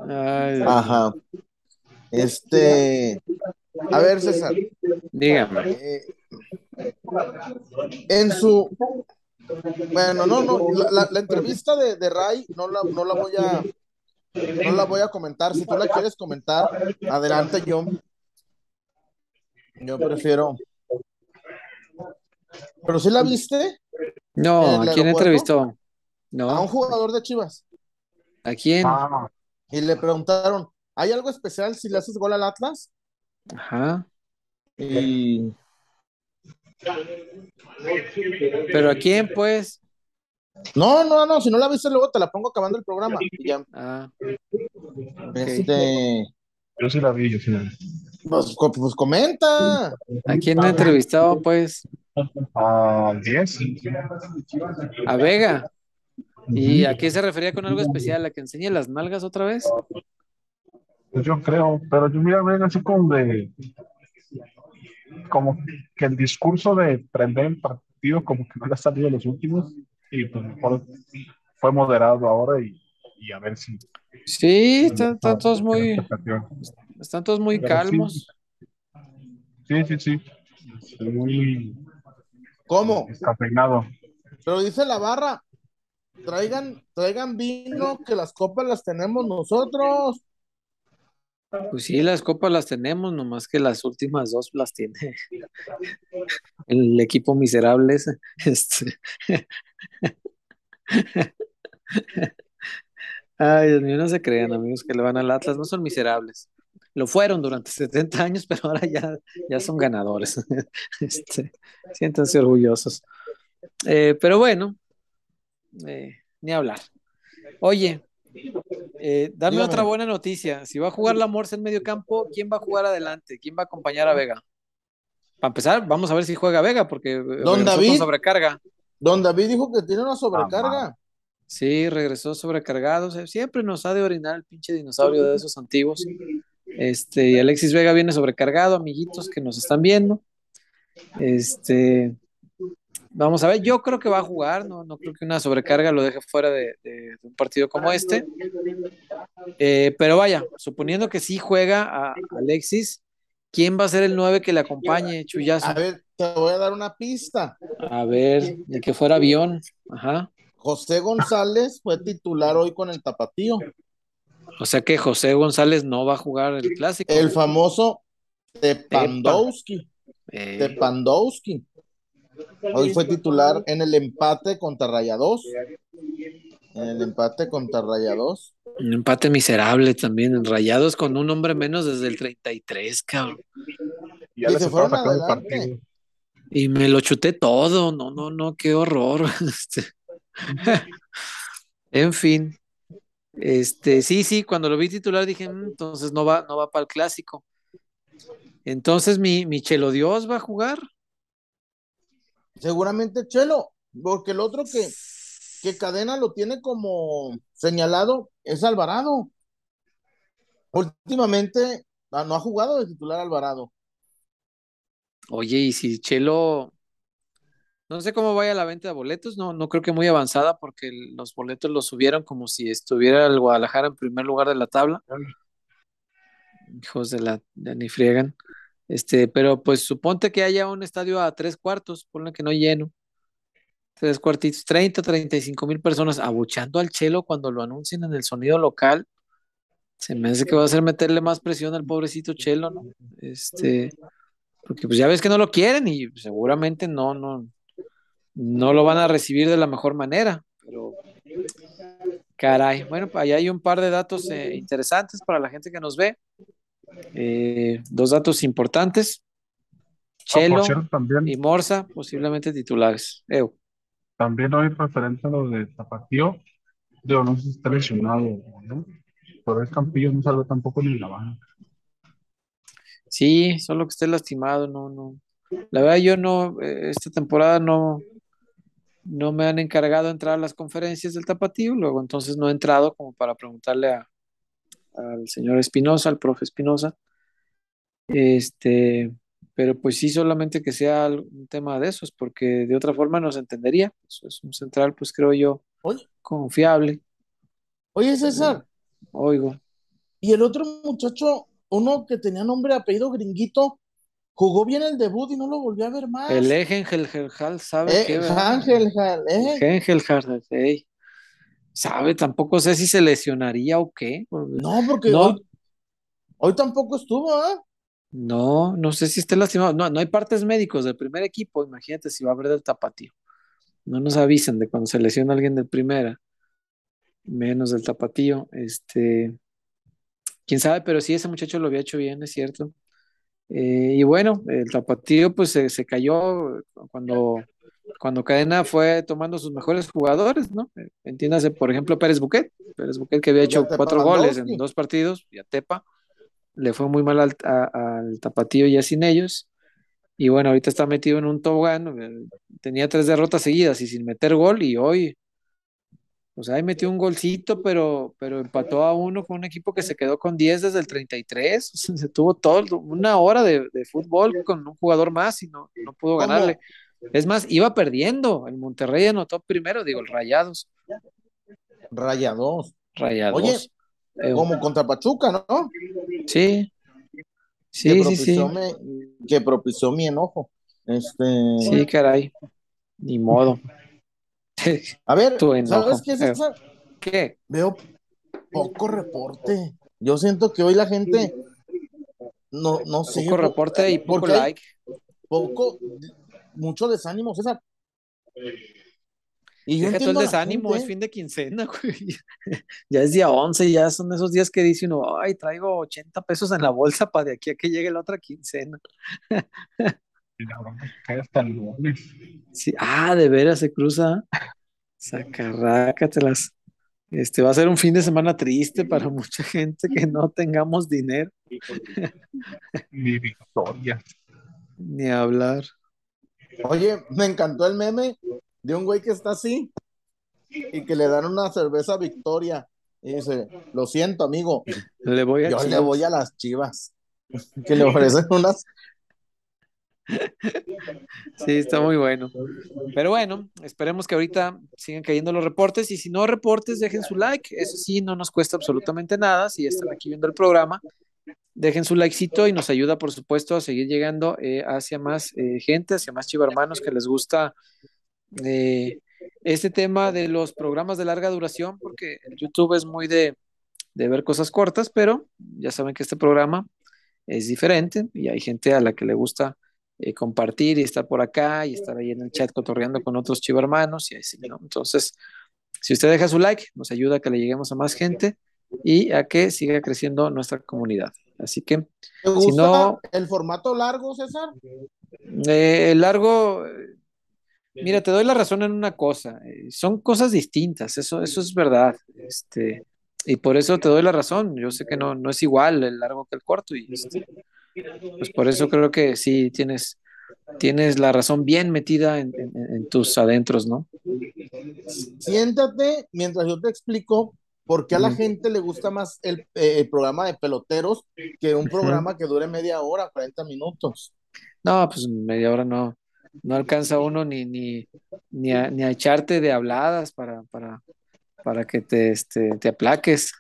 Ay, Ajá. Este, a ver, César, dígame. eh, en su, bueno, no, no, la, la- la entrevista de, de Ray no la, no la voy a, no la voy a comentar. Si tú la quieres comentar, adelante, yo, yo prefiero. ¿Pero sí la viste? No, ¿En el ¿a quién aeropuerto? entrevistó? A un No, jugador de Chivas. ¿a quién? Ah, Y le preguntaron, ¿hay algo especial si le haces gol al Atlas? Ajá. Y ¿Pero a quién, pues? No, no, no, si no la viste luego te la pongo acabando el programa. Y ya, Ah, este, yo sí la vi, yo sí la vi. pues, pues comenta. ¿a quién le entrevistó, pues? Ah, 10. A Vega. ¿Y a qué se refería con algo especial? ¿A que enseñe las nalgas otra vez? Pues yo creo, pero yo mira, ven así como de. Como que el discurso de prender el partido, como que no le ha salido los últimos, y pues mejor fue moderado ahora y, y a ver si. Sí, están, están todos muy. Están todos muy Pero calmos. Sí, sí, sí. Estoy muy ¿Cómo? descafeinado. Pero dice la barra, traigan, traigan vino, que las copas las tenemos nosotros. Pues sí, las copas las tenemos, nomás que las últimas dos las tiene el equipo miserable. Este. Ay, Dios mío, no se crean, amigos, que le van al Atlas, no son miserables. Lo fueron durante 70 años, pero ahora ya, ya son ganadores. Este, siéntanse orgullosos. Eh, pero bueno, eh, ni hablar. Oye, eh, dame Dígame. otra buena noticia. Si va a jugar la Morsa en medio campo, ¿quién va a jugar adelante? ¿Quién va a acompañar a Vega? Para empezar, vamos a ver si juega Vega, porque eh, con David. sobrecarga. Don David dijo que tiene una sobrecarga. Sí, regresó sobrecargado. O sea, siempre nos ha de orinar el pinche dinosaurio de esos antiguos. Este, y Alexis Vega viene sobrecargado, amiguitos que nos están viendo. Este, vamos a ver, yo creo que va a jugar, no, no creo que una sobrecarga lo deje fuera de, un partido como este. Eh, pero vaya, suponiendo que sí juega a Alexis, ¿quién va a ser el 9 que le acompañe, Chuyazo? A ver, te voy a dar una pista. A ver, de que fuera avión. Ajá. José González fue titular hoy con el tapatío. O sea que José González no va a jugar el clásico. El famoso Tepandowski. Eh, Tepandowski. Hoy fue titular en el empate contra Rayados. En el empate contra Rayados. un empate miserable también, en Rayados con un hombre menos desde el 33, cabrón. Y ya Y se fueron sacando el partido. Y me lo chuté todo, no, no, no, qué horror. Este, En fin, este, sí, sí, cuando lo vi titular dije, "Mm, entonces no va, no va para el clásico. Entonces mi, mi Chelo Dios va a jugar. Seguramente Chelo, porque el otro que, que Cadena lo tiene como señalado es Alvarado. Últimamente ah, no ha jugado de titular Alvarado. Oye, y si Chelo, no sé cómo vaya la venta de boletos, no, no creo que muy avanzada porque los boletos los subieron como si estuviera el Guadalajara en primer lugar de la tabla. Hijos de la, ya ni friegan. Este, pero pues suponte que haya un estadio a tres cuartos, ponle que no lleno. Tres cuartitos, 30, 35 mil personas abuchando al Chelo cuando lo anuncien en el sonido local. Se me hace que va a hacer meterle más presión al pobrecito Chelo, ¿no? Este, porque pues ya ves que no lo quieren y seguramente no, no, no lo van a recibir de la mejor manera, pero caray, bueno, allá hay un par de datos eh, interesantes para la gente que nos ve. Eh, dos datos importantes. Ah, Chelo también, y Morsa, posiblemente titulares. También hoy referente a lo de Tapatío, digo, no sé si está lesionado, ¿no? Pero el Campillo no salió tampoco ni la banca. Sí, solo que esté lastimado, no, no. La verdad, yo no, eh, esta temporada no, no me han encargado de entrar a las conferencias del Tapatío, luego entonces no he entrado como para preguntarle a, al señor Espinosa, al profe Espinosa. Este, pero pues sí, solamente que sea un tema de esos, porque de otra forma no se entendería. Es, es un central, pues creo yo, Oye, confiable. oye César, Oigo. y el otro muchacho, uno que tenía nombre apellido gringuito, jugó bien el debut y no lo volví a ver más. El Egengelhal, ¿sabe Eh, qué? Jal, eh. Hengelhard, ey. ¿Sabe? Tampoco sé si se lesionaría o qué. No, porque No. hoy, hoy tampoco estuvo, ¿ah? No, no sé si esté lastimado. No, no hay partes médicos del primer equipo. Imagínate si va a haber del tapatío. No nos avisan de cuando se lesiona alguien del primera, menos del tapatío. Este, quién sabe, pero sí, ese muchacho lo había hecho bien, es cierto. Eh, y bueno, el tapatío pues se, se cayó cuando, cuando Cadena fue tomando sus mejores jugadores, ¿no? Entiéndase, por ejemplo, Pérez Buquet. Pérez Buquet que había hecho cuatro goles en dos partidos, y a Tepa le fue muy mal al, a- al tapatío ya sin ellos. Y bueno, ahorita está metido en un tobogán. eh, Tenía tres derrotas seguidas y sin meter gol. Y hoy, pues ahí metió un golcito, pero, pero empató a uno con un equipo que se quedó con 10 desde el 33. O sea, se tuvo todo, una hora de, de fútbol con un jugador más y no, no pudo ¿Cómo? Es más, iba perdiendo. El Monterrey anotó primero, digo, el Rayados. Rayados. Rayados. Oye, Eh, como contra Pachuca, ¿no? sí, Sí, que, sí, propició sí. mi- que propició mi enojo. Este, Sí, caray. Ni modo. a ver. ¿sabes qué, César? ¿Qué? Veo poco reporte. Yo siento que hoy la gente no, no sé. Poco po- reporte y poco like. Poco, mucho desánimo, César. Y yo Deja todo el desánimo, gente. es fin de quincena, güey. Ya es día 11, ya son esos días que dice uno, ay, traigo 80 pesos en la bolsa para de aquí a que llegue la otra quincena. Y la broma es que cae hasta el lunes. Sí, ah, de veras se cruza. Sacarrácatelas. Este va a ser un fin de semana triste para mucha gente que no tengamos dinero Ni victoria. ni hablar. Oye, me encantó el meme de un güey que está así y que le dan una cerveza Victoria. Y dice, lo siento, amigo, Le voy a yo le voy a las chivas. Que le ofrecen unas. Sí, está muy bueno. Pero bueno, esperemos que ahorita sigan cayendo los reportes y si no reportes, dejen su like. Eso sí, no nos cuesta absolutamente nada. Si están aquí viendo el programa, dejen su likecito y nos ayuda, por supuesto, a seguir llegando eh, hacia más eh, gente, hacia más chivarmanos que les gusta eh, este tema de los programas de larga duración, porque YouTube es muy de, de ver cosas cortas, pero ya saben que este programa es diferente y hay gente a la que le gusta compartir y estar por acá y estar ahí en el chat cotorreando con otros chivarmanos y así, ¿no? Entonces, si usted deja su like, nos ayuda a que le lleguemos a más gente y a que siga creciendo nuestra comunidad. Así que, ¿Te Si gusta no- el formato largo, César? eh, el largo, eh, mira, te doy la razón en una cosa, eh, son cosas distintas, eso, eso es verdad, este, y por eso te doy la razón, yo sé que no, no es igual el largo que el corto, y este, pues por eso creo que sí tienes, tienes la razón bien metida en, en- en tus adentros, ¿no? Siéntate mientras yo te explico por qué a la gente le gusta más el, eh, el programa de peloteros que un programa que dure media hora, 40 minutos. No, pues media hora no, no alcanza uno ni, ni, ni, a, ni a echarte de habladas para, para, para que te, este, te aplaques.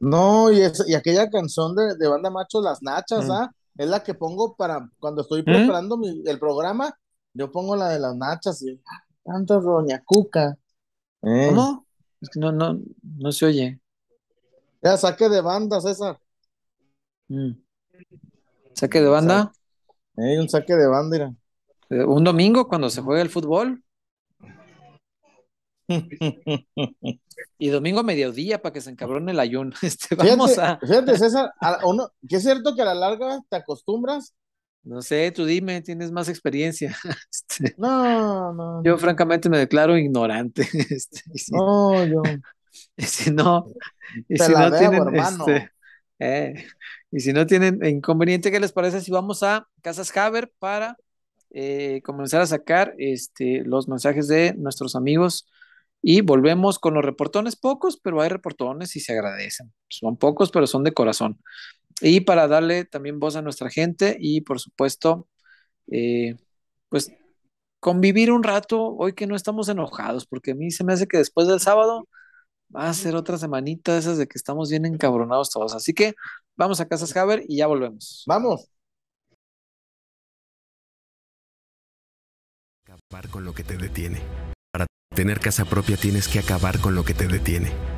No, y, es- y aquella canción de, de Banda Macho, Las Nachas, Mm. ¿ah? Es la que pongo para cuando estoy preparando mi- el programa, yo pongo la de las nachas y ah, tanto Doña Cuca. Eh, ¿Cómo? Es que no, no, no se oye. Ya saque de banda, César. Mm. Saque de banda. Eh, un saque de banda, mira. Eh, Un domingo cuando se juega el fútbol. Y domingo mediodía para que se encabrone el ayuno. Este, vamos Fíjate, a. fíjate, César, a uno, que es cierto que a la larga te acostumbras. No sé, tú dime, tienes más experiencia. Este, No, no, yo francamente me declaro ignorante. Este, si, no, yo. y si no, y si no debo, tienen, hermano. este, eh, y si no tienen inconveniente, ¿qué les parece si vamos a Casas Haber para eh, comenzar a sacar este, los mensajes de nuestros amigos? Y volvemos con los reportones, pocos, pero hay reportones y se agradecen. Son pocos, pero son de corazón. Y para darle también voz a nuestra gente y, por supuesto, eh, pues convivir un rato hoy que no estamos enojados, porque a mí se me hace que después del sábado va a ser otra semanita de esas de que estamos bien encabronados todos. Así que vamos a Casas Haber y ya volvemos. Vamos. Acabar con lo que te detiene. Para tener casa propia tienes que acabar con lo que te detiene.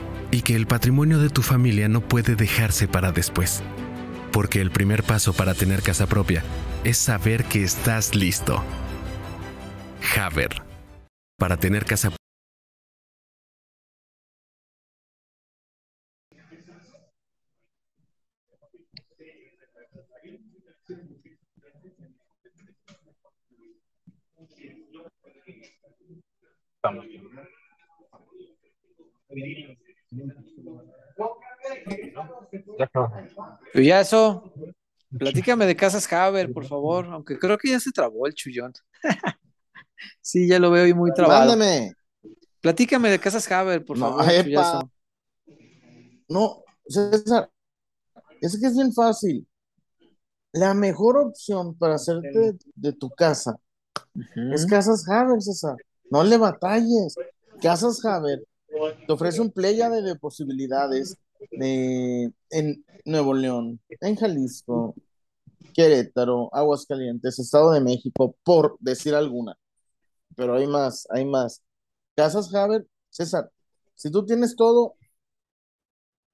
y que el patrimonio de tu familia no puede dejarse para después. Porque el primer paso para tener casa propia es saber que estás listo. Haber. Para tener casa bien. Eso, platícame de Casas Haber, por favor, aunque creo que ya se trabó el chullón. sí, ya lo veo y muy trabado. Mándame. Platícame de Casas Haber, por No, favor, epa. No, César, es que es bien fácil. La mejor opción para hacerte de, de tu casa es Casas Haber, César. No le batalles. Casas Haber te ofrece un pléyade de posibilidades de- en Nuevo León, en Jalisco, Querétaro, Aguascalientes, Estado de México, por decir alguna. Pero hay más, hay más. Casas Haber, César, si tú tienes todo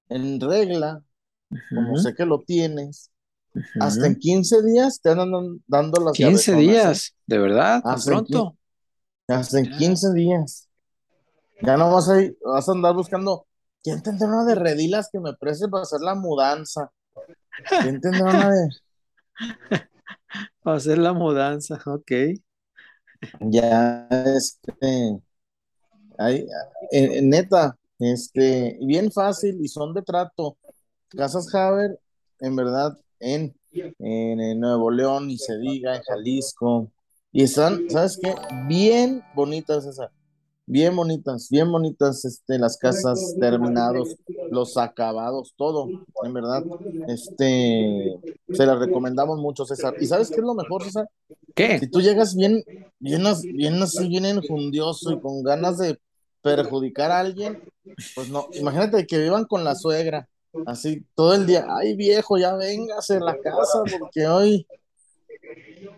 en regla, como sé que lo tienes, hasta en 15 días te andan dando las 15 llavesonas, ¿eh? días, de verdad, Hasta en pronto. Hasta en Ya. 15 días. Ya no vas a, ir- vas a andar buscando. ¿Quién tendrá una de redilas que me preste para hacer la mudanza? ¿Quién tendrá una de.? Para hacer la mudanza, ok. Ya, este. Hay, en- en neta, este. Bien fácil y son de trato. Casas Haber, en verdad, en, en, en Nuevo León, y se diga, en Jalisco. Y están, ¿sabes qué? Bien bonitas esas. Bien bonitas, bien bonitas, este, las casas terminados, los acabados, todo, en verdad, este, se las recomendamos mucho, César. ¿Y sabes qué es lo mejor, César? Si ¿Qué? tú llegas bien, bien, bien así, bien enjundioso y con ganas de perjudicar a alguien, pues no, imagínate que vivan con la suegra, así todo el día, ay viejo, ya véngase a la casa porque hoy,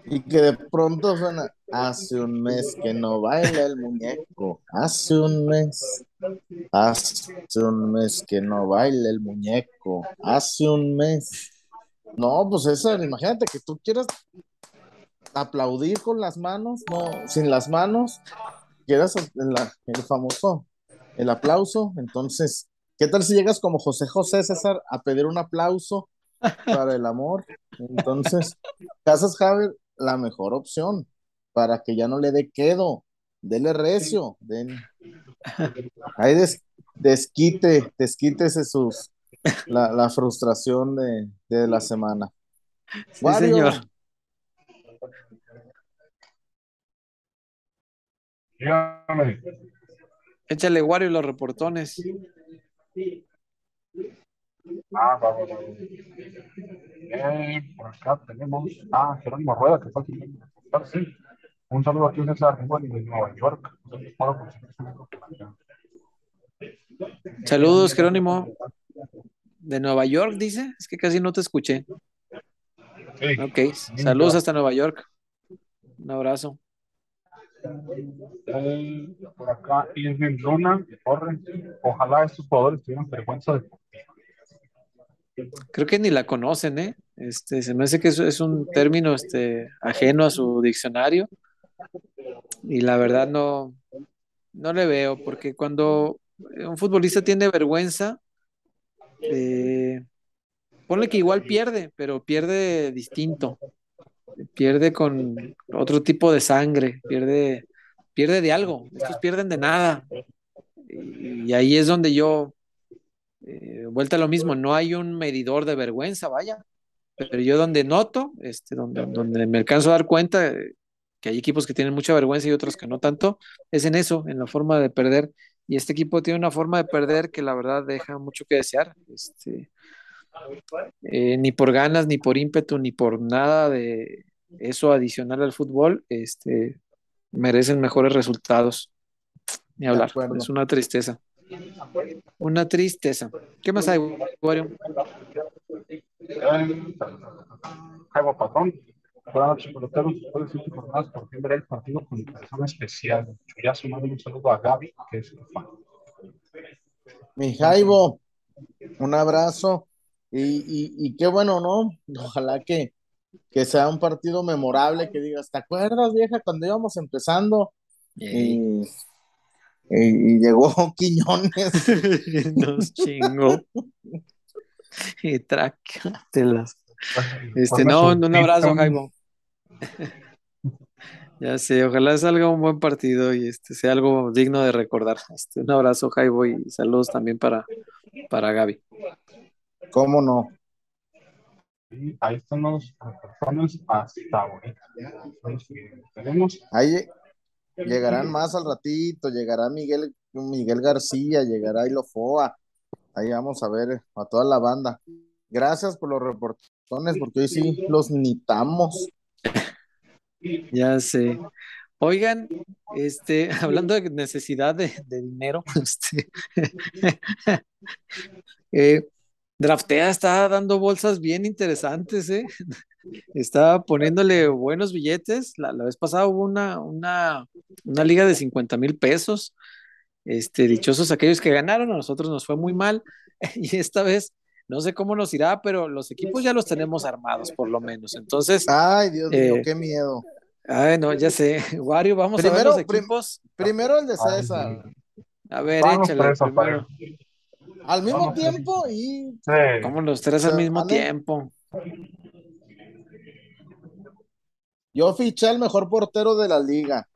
y que de pronto suena, hace un mes que no baila el muñeco, hace un mes, hace un mes que no baila el muñeco, hace un mes. No, pues César, imagínate que tú quieras aplaudir con las manos, no, sin las manos, quieras el, el famoso, el aplauso, entonces, ¿qué tal si llegas como José José César a pedir un aplauso para el amor? Entonces, Casas Javier, la mejor opción para que ya no le dé quedo, dele recio, den, ahí des- desquite, desquítese sus, la, la frustración de, de la semana. Sí, Wario, señor. Dígame. Échale Wario los reportones. Ah, va, va, va. Eh, por acá tenemos a Jerónimo Rueda, que fue me sí. Un saludo aquí, César, bueno, de Nueva York. Saludos, Jerónimo. De Nueva York, dice. Es que casi no te escuché. Sí. Ok, saludos hasta Nueva York. Un abrazo. Eh, por acá, Irving Luna, corre. Ojalá estos jugadores tuvieran vergüenza de Creo que ni la conocen, ¿eh? Este, se me hace que eso es un término este, ajeno a su diccionario. Y la verdad no, no le veo, porque cuando un futbolista tiene vergüenza, eh, ponle que igual pierde, pero pierde distinto. Pierde con otro tipo de sangre, pierde, pierde de algo. Estos pierden de nada. Y, y ahí es donde yo, eh, vuelta a lo mismo, no hay un medidor de vergüenza, vaya. Pero yo donde noto, este, donde, donde me alcanzo a dar cuenta eh, que hay equipos que tienen mucha vergüenza y otros que no tanto, es en eso, en la forma de perder. Y este equipo tiene una forma de perder que la verdad deja mucho que desear. Este, eh, ni por ganas, ni por ímpetu, ni por nada de eso adicional al fútbol, este, merecen mejores resultados. Ni hablar, es una tristeza. Una tristeza. ¿Qué más hay, Wario? Jaibo Patrón. Buenas noches, peloteros. Después de siete jornadas, por fin veré el partido con persona especial. Ya sumando un saludo a Gaby, que es fan. Mi Jaibo, un abrazo. Y, y, y qué bueno, ¿no? Ojalá que, que sea un partido memorable, que digas, ¿te acuerdas, vieja, cuando íbamos empezando? Y, y- y llegó Quiñones. Nos chingó. Y trácatelas. Este, no, un abrazo. Jaibo. Ya sé, ojalá salga un buen partido y este sea algo digno de recordar. Este, un abrazo, Jaibo, y saludos también para, para Gaby. ¿Cómo no? Y ahí están los hasta ahorita. Ahí llegarán más al ratito, llegará Miguel, Miguel García, llegará Ilofoa. Ahí vamos a ver a toda la banda. Gracias por los reportones, porque hoy sí los nitamos. Ya sé. Oigan, este, hablando de necesidad de, de dinero, este, eh, Draftea está dando bolsas bien interesantes, ¿eh? Está poniéndole buenos billetes. La, la vez pasada hubo una, una, una liga de 50 mil pesos. Este, dichosos aquellos que ganaron, a nosotros nos fue muy mal. Y esta vez, no sé cómo nos irá, pero los equipos ya los tenemos armados, por lo menos. Entonces, Ay, Dios mío, Eh, qué miedo. ay, no, ya sé. Wario, vamos a ver Primero, los prim- equipos. Primero el de Ay, César. A ver, échale primero. Al mismo Vamos, tiempo y Sí. Como los tres al mismo tiempo. Yo fiché al mejor portero de la liga.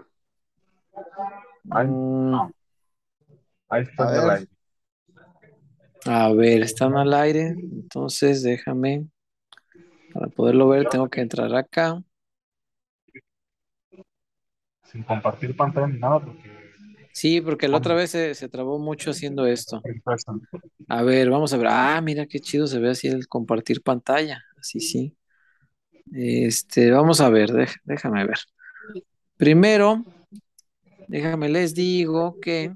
Ay, Mm, ahí está A ver. aire. A ver, están al aire, entonces déjame, para poderlo ver, tengo que entrar acá. Sin compartir pantalla ni nada, porque Sí, porque la otra vez se, se trabó mucho haciendo esto. A ver, vamos a ver. Ah, mira qué chido se ve así el compartir pantalla. Así sí. Este, vamos a ver, déjame ver. Primero, déjame les digo que,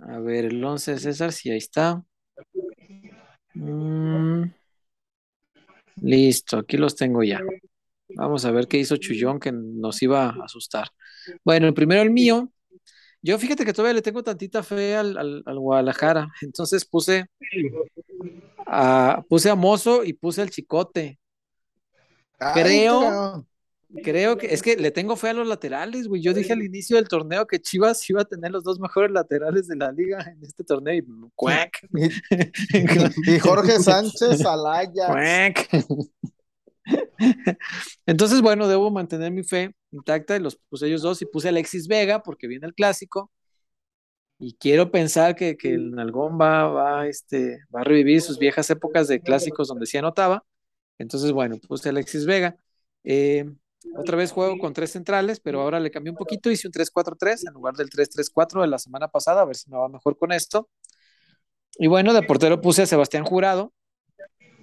a ver, el 11 de César, sí, ahí está. Mm, listo, aquí los tengo ya. Vamos a ver qué hizo Chullón que nos iba a asustar. Bueno, el primero el mío. Yo fíjate que todavía le tengo tantita fe al, al- al Guadalajara. Entonces puse a, puse a Mozo y puse al Chicote. Ay, Creo-. Creo que es que le tengo fe a los laterales, güey. Yo dije al inicio del torneo que Chivas iba a tener los dos mejores laterales de la liga en este torneo y cuac. Y, y Jorge Sánchez Alaya. Cuac. Entonces, bueno, debo mantener mi fe intacta y los puse ellos dos y puse a Alexis Vega porque viene el clásico y quiero pensar que, que el Nalgón va, va, este, va a revivir sus viejas épocas de clásicos donde sí anotaba. Entonces, bueno, puse Alexis Vega. Eh, otra vez juego con tres centrales, pero ahora le cambié un poquito, hice un 3-4-3 en lugar del 3-3-4 de la semana pasada, a ver si me va mejor con esto. Y bueno, de portero puse a Sebastián Jurado,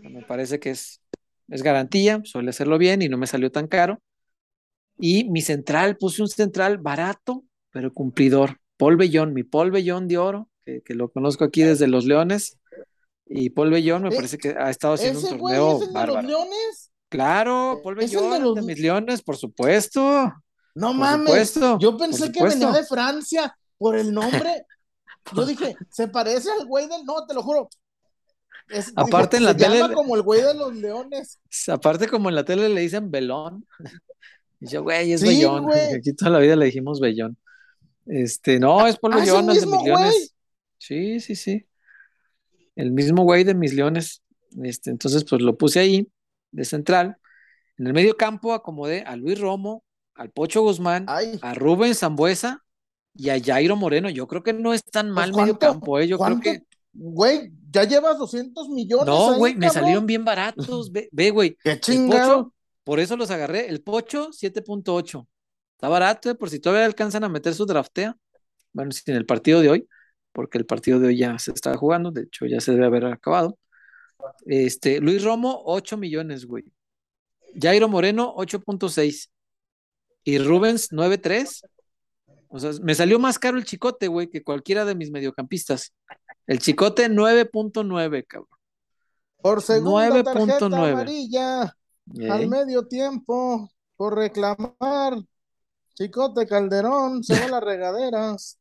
me parece que es, es garantía, suele hacerlo bien y no me salió tan caro. Y mi central, puse un central barato, pero cumplidor. Paul Bellón, mi Paul Bellón de oro, que, que lo conozco aquí desde Los Leones. Y Paul Bellón me Eh, parece que ha estado haciendo un güey torneo es el de los leones. Claro, Paul ¿Es el de Bellón, los- de mis Leones, por supuesto. No Por mames. supuesto, Yo pensé que venía de Francia por el nombre. Yo dije, se parece al güey del. No, te lo juro. Es- Aparte, en se la tele- llama como el güey de los leones. Aparte, como en la tele le dicen Belón. Y yo, güey, es Sí, Bellón. güey. Aquí toda la vida le dijimos Bellón. Este, no, es Paul Ah, ¿es el Bellón, el de mis leones. Sí, sí, sí. El mismo güey de mis leones. Este, entonces, pues lo puse ahí, de central. En el medio campo acomodé a Luis Romo, al Pocho Guzmán, Ay, a Rubén Zambuesa y a Jairo Moreno. Yo creo que no es tan mal Pues, medio ¿cuánto- campo, ¿eh? Yo creo que. Güey, ya llevas 200 millones. No, ahí, güey, me salieron bien baratos. Ve, ve, güey. Qué chingado. Pocho, por eso los agarré. El Pocho, 7.8. Está barato, ¿eh? por si todavía alcanzan a meter su draftea. Bueno, sin el partido de hoy, porque el partido de hoy ya se está jugando, de hecho ya se debe haber acabado. Este, Luis Romo, 8 millones, güey. Jairo Moreno, 8.6. Y Rubens, 9.3. O sea, me salió más caro el chicote, güey, que cualquiera de mis mediocampistas. El chicote, 9.9, cabrón. Por segunda tarjeta 9.9. amarilla al Ey. medio tiempo por reclamar. Chicote Calderón se va a las regaderas.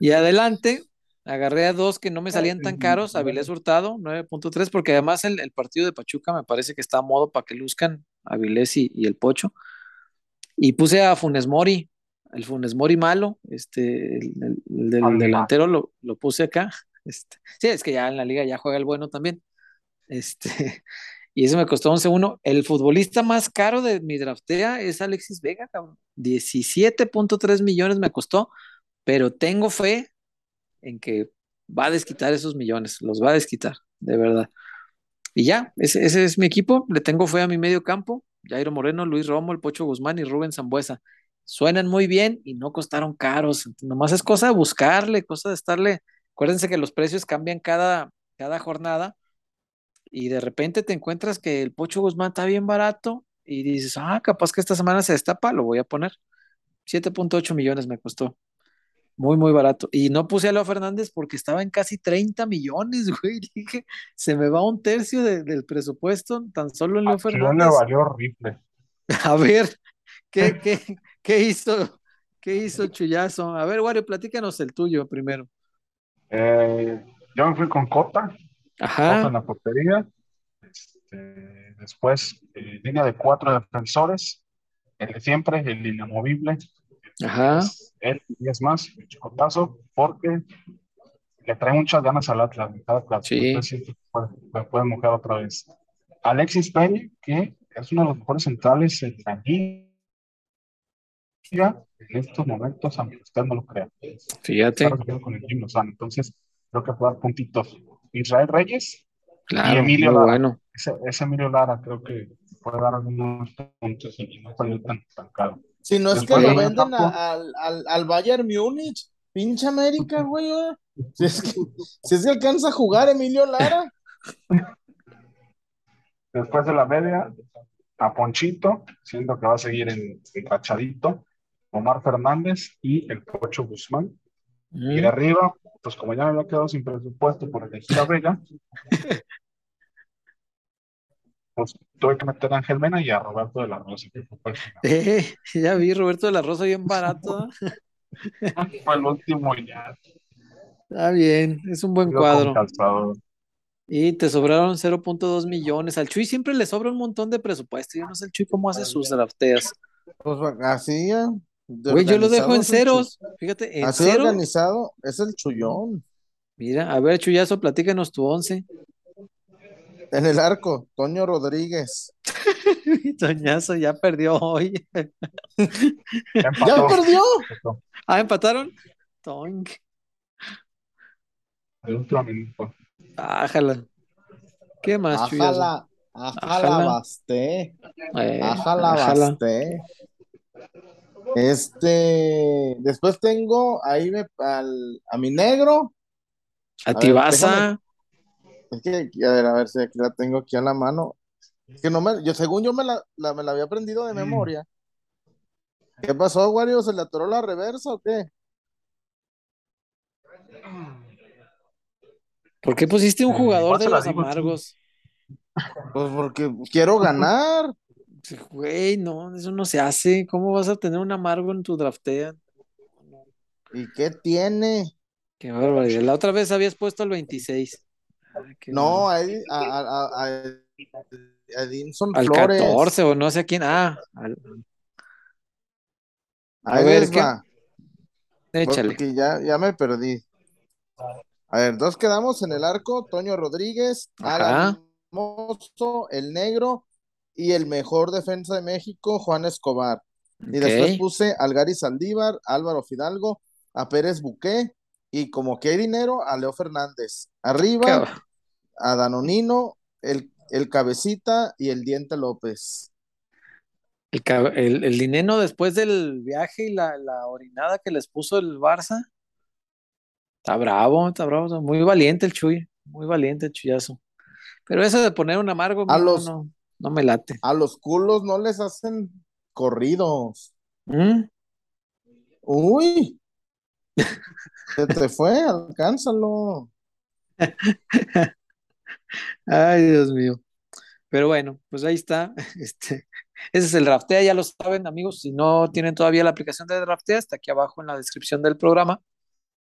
Y adelante, agarré a dos que no me salían tan caros, Avilés Hurtado, 9.3, porque además el, el partido de Pachuca me parece que está a modo para que luzcan Avilés y, y el Pocho. Y puse a Funes Mori, el Funes Mori malo, este, el, el- el del delantero lo, lo puse acá. Este, sí, es que ya en la liga ya juega el bueno también. Este, y eso me costó 11-1. El futbolista más caro de mi draftea es Alexis Vega, cabrón. 17.3 millones me costó, pero tengo fe en que va a desquitar esos millones, los va a desquitar, de verdad. Y ya, ese, es mi equipo. Le tengo fe a mi medio campo. Jairo Moreno, Luis Romo, el Pocho Guzmán y Rubén Zambuesa. Suenan muy bien y no costaron caros. Nomás es cosa de buscarle, cosa de estarle. Acuérdense que los precios cambian cada, cada jornada y de repente te encuentras que el Pocho Guzmán está bien barato y dices, ah, capaz que esta semana se destapa, lo voy a poner. 7.8 millones me costó. Muy, muy barato. Y no puse a Leo Fernández porque estaba en casi 30 millones, güey. Dije, se me va un tercio de- del presupuesto tan solo en Leo A Chivas le Fernández. valió horrible. A ver, ¿qué, qué, qué hizo? ¿Qué hizo Chuyazo? A ver, Wario, platícanos el tuyo primero. Eh, yo me fui con Cota, Cota en Ajá, la portería. Este, después, eh, línea de cuatro defensores. El de siempre, el inamovible. Ajá, él y es más, Chicotazo, porque le trae muchas ganas al Atlas en cada clásico. sí, Entonces puede, me puede mojar otra vez. Alexis Peña, que es uno de los mejores centrales en la liga en estos momentos, aunque usted no lo crea. Fíjate, con el. Entonces, creo que puede dar puntitos. Israel Reyes y Emilio Lara. bueno. Ese, ese Emilio Lara creo que puede dar algunos puntos y no salió tan, tan caro. Si no es que lo venden a- al, al, al Bayern Múnich, pinche América, güey. ahora. Si es que, si es que alcanza a jugar Emilio Lara. después de la media, a Ponchito, siendo que va a seguir en, enrachadito, Omar Fernández y el Pocho Guzmán. Y de Mm, arriba, pues como ya me había quedado sin presupuesto por elegir a Vega, pues tuve que meter a Ángel Mena y a Roberto de la Rosa, que fue, el final. eh, ya vi Roberto de la Rosa bien barato. Fue el último y ya Está bien, es un buen cuadro. Y te sobraron 0.2 millones. Al Chuy siempre le sobra un montón de presupuesto. Yo no sé el Chuy cómo hace sus drafteas. Pues así ya. Güey, yo lo dejo en ceros. Fíjate, en Así cero. organizado es el chullón. Mira, a ver, Chuyazo, platícanos tu once. En el arco, Toño Rodríguez. Toñazo ya perdió hoy. Ya ¡Ya empató. perdió! Ah, empataron. Minuto. Ájala. ¿Qué más? Ájala, ájala basté. Eh, Ájala ájala. basté. Este, después tengo ahí me- al- a mi negro. A A. Es que, a ver, a ver si aquí la tengo aquí a la mano. Es que no me, yo, según yo me la, la- me la había aprendido de Mm. memoria. ¿Qué pasó, Wario? ¿Se le atoró la reversa o qué? ¿Por qué pusiste un Eh, jugador de los amargos? Pues porque quiero ganar. Güey, no, eso no se hace. ¿Cómo vas a tener un amargo en tu draftea? ¿Y qué tiene? Qué barbaridad. La otra vez habías puesto el 26. Ay, No, a, a, Edinson Al Flores. 14 o no sé a quién. Ah, al- a Ahí ver, les ¿qué? va. échale. Porque ya, ya me perdí. A ver, dos quedamos en el arco, Toño Rodríguez. Alan Mozo, el negro y el mejor defensa de México, Juan Escobar. Y después puse al Gary Saldívar, Álvaro Fidalgo, a Pérez Buqué y como que hay dinero, a Leo Fernández. Arriba, a Danonino, el, el Cabecita y el Diente López. El, el, el dinero después del viaje y la, la orinada que les puso el Barça. Está bravo, está bravo. Muy valiente el Chuy. Muy valiente el Chuyazo. Pero eso de poner un amargo, A no, los- no, no me late. A los culos no les hacen corridos. ¿Mm? Uy, se te fue, alcánzalo. Ay, Dios mío. Pero bueno, pues ahí está. Este, ese es el Draftea, ya lo saben, amigos. Si no tienen todavía la aplicación de Draftea, está aquí abajo en la descripción del programa.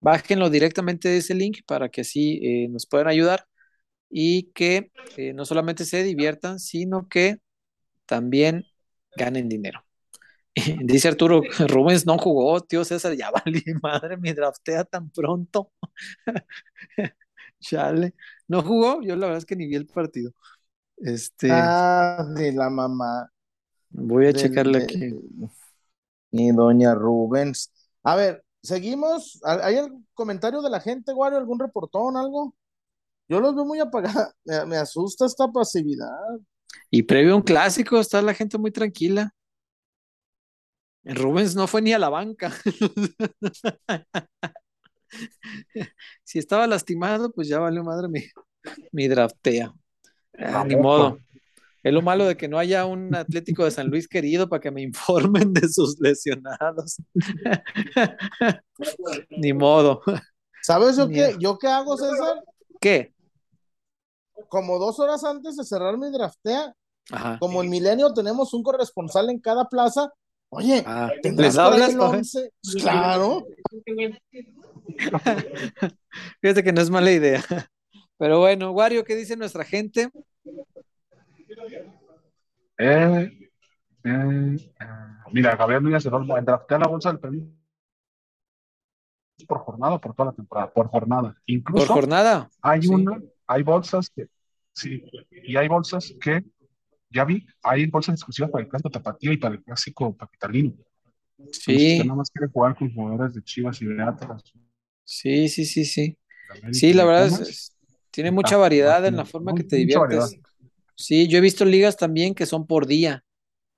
Bájenlo directamente de ese link para que así eh, nos puedan ayudar y que eh, no solamente se diviertan, sino que también ganen dinero. Dice Arturo, Rubens no jugó, tío César, ya valí madre, mi draftea tan pronto. Chale, no jugó, yo la verdad es que ni vi el partido. Este, Ah, de la mamá. voy a del- checarle aquí. Ni doña Rubens. A ver, seguimos. ¿Hay algún comentario de la gente, Wario? ¿Algún reportón, algo? Yo los veo muy apagados. Me, me asusta esta pasividad. Y previo a un clásico, está la gente muy tranquila. Rubens no fue ni a la banca. si estaba lastimado, pues ya valió madre mi, mi draftea. Ah, ni modo. Es lo malo de que no haya un Atlético de San Luis querido para que me informen de sus lesionados. ni modo. ¿Sabes yo qué, yo qué hago, César? ¿Qué? Como dos horas antes de cerrar mi draftea, Ajá. como en Milenio tenemos un corresponsal en cada plaza, oye, Ah, ¿tendrás ¿les por hablas? Pues claro. Fíjate que no es mala idea. Pero bueno, Wario, ¿qué dice nuestra gente? Eh, eh, eh, mira, Gabriel Núñez cerró el draftea la bolsa del premio por jornada o por toda la temporada, por jornada. Por Incluso jornada. hay Sí. una, hay bolsas que, sí, y hay bolsas que, ya vi, hay bolsas exclusivas para el clásico tapatío y para el clásico capitalino. Sí, usted nada más quiere jugar con jugadores de Chivas y de Atlas, sí, sí, sí, sí. Sí, la verdad es, es- tiene mucha variedad en la forma que te variedad. diviertes. Sí, yo he visto ligas también que son por día.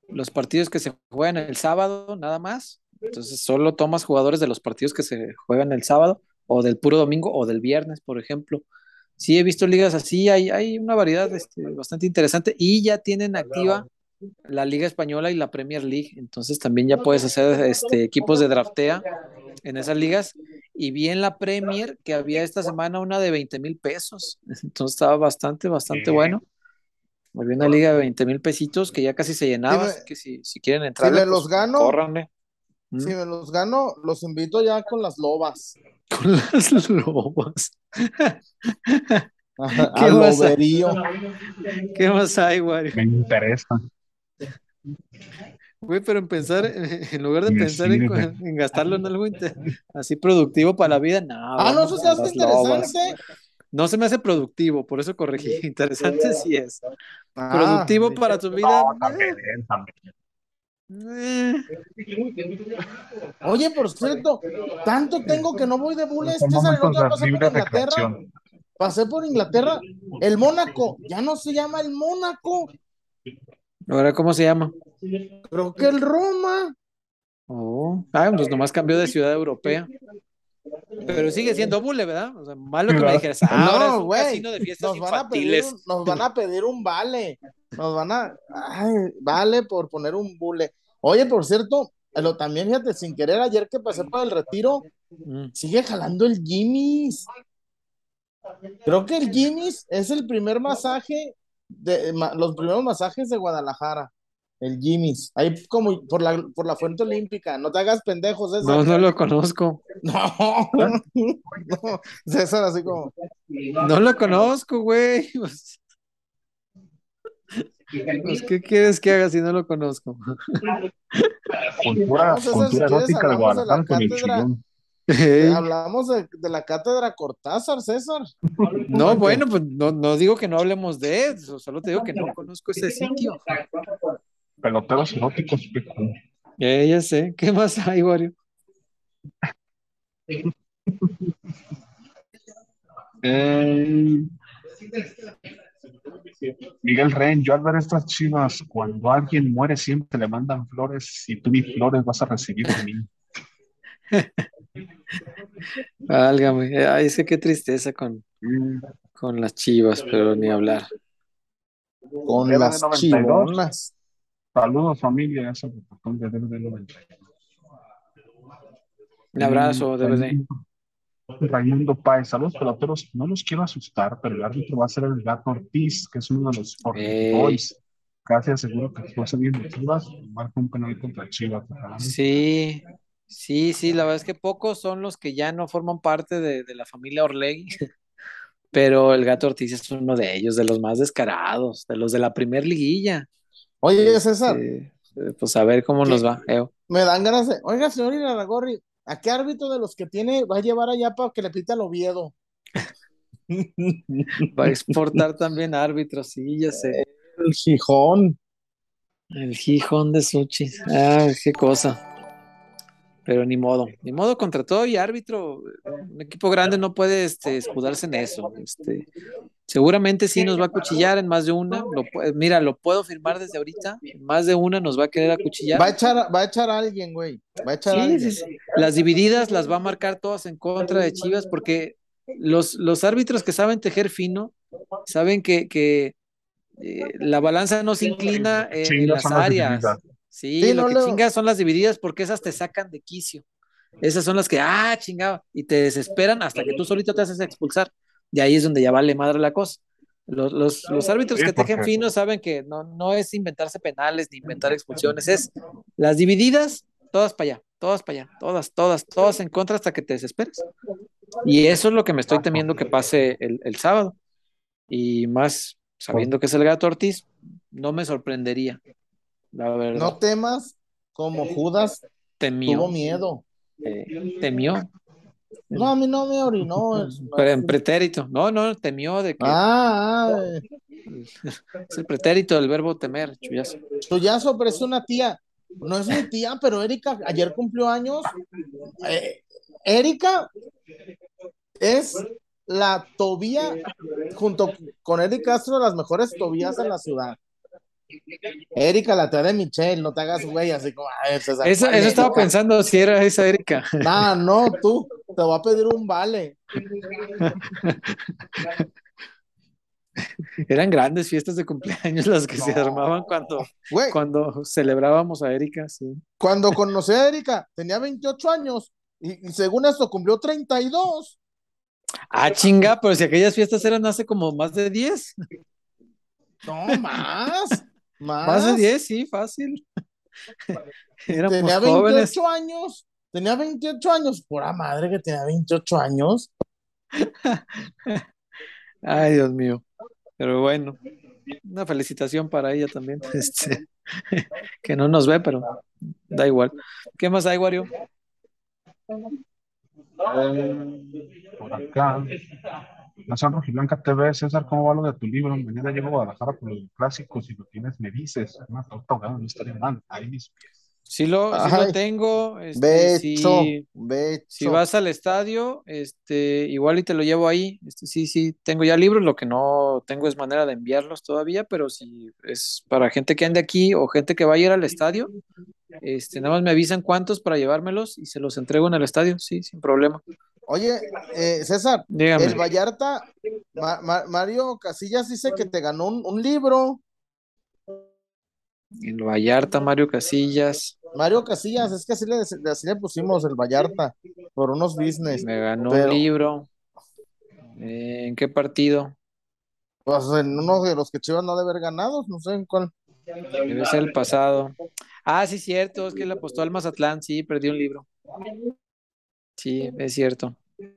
Los partidos que se juegan el sábado, nada más. Entonces solo tomas jugadores de los partidos que se juegan el sábado, o del puro domingo, o del viernes, por ejemplo. Sí, he visto ligas así, hay, hay una variedad este, bastante interesante y ya tienen activa la Liga Española y la Premier League. Entonces también ya puedes hacer este, equipos de draftea en esas ligas. Y vi en la Premier que había esta semana una de 20 mil pesos. Entonces estaba bastante, bastante bueno. Había una liga de 20 mil pesitos que ya casi se llenaba. así que si, si quieren entrar, los gano, córranle. ¿Mm? Si me los gano, los invito ya con las lobas. Con las lobas. Ajá, ¿Qué a- loberío. ¿Qué más hay, Wario? Me interesa. Güey, pero en pensar, en lugar de Me pensar en, gastarlo en algo así productivo para la vida, no. Ah, no, eso se hace lobas. interesante. No se me hace productivo, por eso corregí. Interesante sí es. Ah, Productivo para tu vida. No, también, también. Eh, Oye, por cierto, tanto tengo que no voy de César, el otro día de pasé por Inglaterra. Pasé por Inglaterra. El Mónaco, ya no se llama el Mónaco. Ahora, ¿cómo se llama? Creo que el Roma. Oh, ah, pues nomás cambió de ciudad europea. Pero sigue siendo bule, ¿verdad? O sea, malo que me dijeras, ah, ahora es No, un güey. Nos van, a pedir un, nos van a pedir un vale. Nos van a. Ay, vale por poner un bule. Oye, por cierto, lo también, fíjate, sin querer, ayer que pasé por el retiro, Mm. sigue jalando el Jimmy's. Creo que el Jimmy's es el primer masaje de ma- los primeros masajes de Guadalajara. El Jimmy's. Ahí como por la, por la fuente olímpica. No te hagas pendejos, César. No, no lo conozco. No, no. César, así como. No lo conozco, güey. Pues, pues, ¿qué quieres que haga si no lo conozco? Cultura, cultura erótica de hablamos de la Guadalajara con el chillón. Ey, Hablamos de, de la cátedra Cortázar, César. No, bueno, pues no, no digo que no hablemos de eso, solo te digo que no conozco ese sitio. Peloteros eróticos. pico. Eh, ya sé. ¿Qué más hay, Wario? Eh, Miguel Ren, yo al ver estas chivas, cuando alguien muere siempre le mandan flores y tú ni flores vas a recibir de mí. Válgame. Ay, es que qué tristeza con, Mm, con las chivas, pero ni hablar. Con las 92. chivonas. Saludos familia, ese reportón de DVD 92. Un abrazo, DVD. Raimundo- Páez, saludos peloteros, no los quiero asustar, pero el árbitro va a ser el gato Ortiz, que es uno de los. Boys. Casi aseguro que saliendo de Chivas, marca un penal contra Chivas. Sí, sí, sí, la verdad es que pocos son los que ya no forman parte de, de la familia Orlegui, pero el Gato Ortiz es uno de ellos, de los más descarados, de los de la primer liguilla. Oye, César, Este, pues a ver cómo nos va. Eo. me dan ganas de. Oiga, señor Iraragorri, ¿a qué árbitro de los que tiene va a llevar allá para que le pite al Oviedo? Va a exportar también árbitros, sí, ya sé. El Gijón. El Gijón de Suchi. Ah, qué cosa. Pero ni modo, ni modo contra todo y árbitro, un equipo grande no puede este, escudarse en eso. Este, seguramente sí nos va a cuchillar en más de una. Lo, mira, lo puedo firmar desde ahorita. En más de una nos va a querer acuchillar. Va a echar, va a, echar a alguien, güey. Va a echar a alguien. Las divididas las va a marcar todas en contra de Chivas porque los, los árbitros que saben tejer fino saben que, que eh, la balanza no se inclina en las áreas. Sí, lo que chingas son las divididas porque esas te sacan de quicio. Esas son las que, ah, chingado, y te desesperan hasta que tú solito te haces expulsar. Y ahí es donde ya vale madre la cosa. Los, los, árbitros que tejen fino saben que no, no es inventarse penales ni inventar expulsiones, es las divididas, todas para allá, todas para allá, todas, todas, todas en contra hasta que te desesperes. Y eso es lo que me estoy temiendo que pase el, el sábado. Y más sabiendo que es el gato Ortiz, no me sorprendería. No temas como Judas temió. tuvo miedo. Eh, temió. No, a mí no me orinó. Pero en pretérito. No, no, temió de que. Ah, ah. es el pretérito del verbo temer, chuyazo. Chuyazo, pero es una tía. No es mi tía, pero Erika ayer cumplió años. Eh, Erika es la tobía, junto con Erika Castro, las mejores tobías en la ciudad. Erika, la tía de Michelle, no te hagas güey, así como. eso, eso estaba pensando si era esa Erika. No, no, tú, te voy a pedir un vale. Eran grandes fiestas de cumpleaños las que se armaban cuando, cuando celebrábamos a Erika. Sí. Cuando conocí a Erika, tenía 28 años y, y según esto cumplió 32. Ah, chinga, pero si aquellas fiestas eran hace como más de 10. No, más. Más, de 10, sí, fácil. tenía 28 años. Tenía 28 años. Pura madre que tenía 28 años. Ay, Dios mío. Pero bueno, una felicitación para ella también. Este, que no nos ve, pero da igual. ¿Qué más hay, Wario? por acá. Nación Rojiblanca TV, César, ¿cómo va lo de tu libro? Mañana llego a Guadalajara por los clásicos, si lo tienes me dices. Una torta ahogada no estaría mal, ahí mis pies. Sí lo, lo tengo. Este, si, si, vas al estadio, este, igual y te lo llevo ahí. Este, sí, sí, tengo ya libros, lo que no tengo es manera de enviarlos todavía, pero si es para gente que ande aquí o gente que vaya a ir al estadio, este, nada más me avisan cuántos para llevármelos y se los entrego en el estadio, sí, sin problema. Oye, eh, César, el Vallarta, Mario Casillas dice que te ganó un, libro. El Vallarta, Mario Casillas. Mario Casillas, es que así le, pusimos el Vallarta, por unos business. Me ganó un libro. Eh, ¿En qué partido? Pues en uno de los que Chivas no debe haber ganado, no sé en cuál. Debe ser el pasado. Ah, sí, cierto, es que le apostó al Mazatlán, sí, perdió un libro. Sí, es cierto.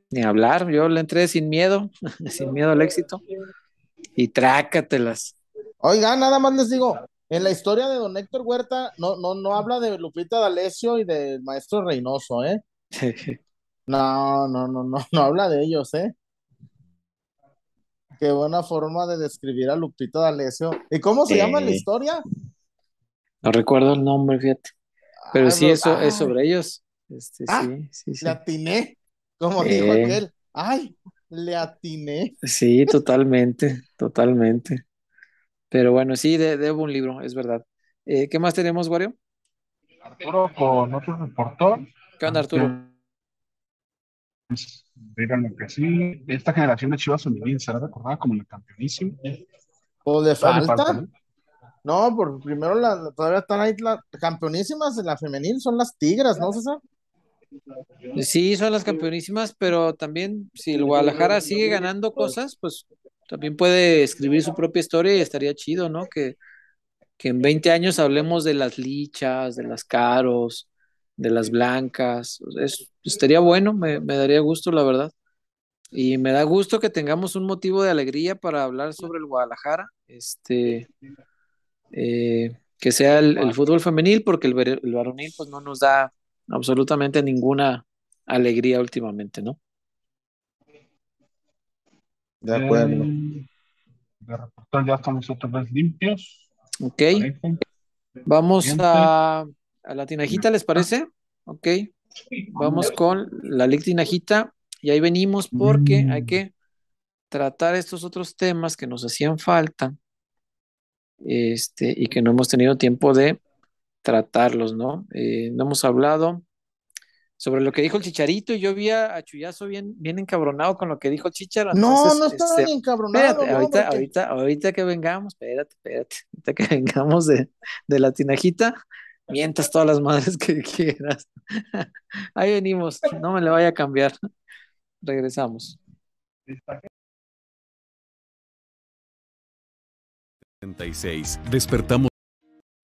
Ni hablar, yo le entré sin miedo, sin miedo al éxito. Y trácatelas. Oiga, nada más les digo, en la historia de don Héctor Huerta no, no, no habla de Lupita D'Alessio y del maestro Reynoso, ¿eh? no, no, no, no, no habla de ellos, ¿eh? Qué buena forma de describir a Lupita D'Alessio. ¿Y cómo se llama la historia? No recuerdo el nombre, fíjate. Pero sí, eso es sobre ellos. Este, ah, sí, sí, sí. Le atiné, como dijo aquel. Ay, le atiné. Sí, totalmente, totalmente. Pero bueno, sí, debo un libro, es verdad. Eh, ¿Qué más tenemos, Wario? Arturo con otro reportor. ¿Qué onda, Arturo? Miren lo que sí, esta generación de Chivas femenil será recordada como la campeonísima. ¿O de falta? No, por primero la, todavía están ahí las campeonísimas de la femenil, son las Tigras, ¿no, César? Sí, son las campeonísimas, pero también si el Guadalajara sigue ganando cosas, pues también puede escribir su propia historia y estaría chido, ¿no? Que, que en 20 años hablemos de las lichas, de las caros, de las blancas. estaría bueno, me, me daría gusto, la verdad. Y me da gusto que tengamos un motivo de alegría para hablar sobre el Guadalajara. Este, eh, que sea el, fútbol femenil, porque el, el, varonil pues no nos da absolutamente ninguna alegría últimamente, ¿no? De acuerdo. Eh, de reportar ya estamos otra vez limpios. Ok. Vamos a, a la tinajita, ¿les parece? Ok. Vamos con la lictinajita y ahí venimos porque hay Mm. que tratar estos otros temas que nos hacían falta este, y que no hemos tenido tiempo de tratarlos, ¿no? Eh, no hemos hablado sobre lo que dijo el Chicharito y yo vi a, Chuyazo bien, bien encabronado con lo que dijo el Chicharo. No, entonces, no estaba este, ni encabronado. Espérate, no, ahorita, porque- ahorita, ahorita que vengamos, espérate, espérate, ahorita que vengamos de, de la tinajita, mientas todas las madres que quieras. Ahí venimos, no me le vaya a cambiar. Regresamos. 76, despertamos.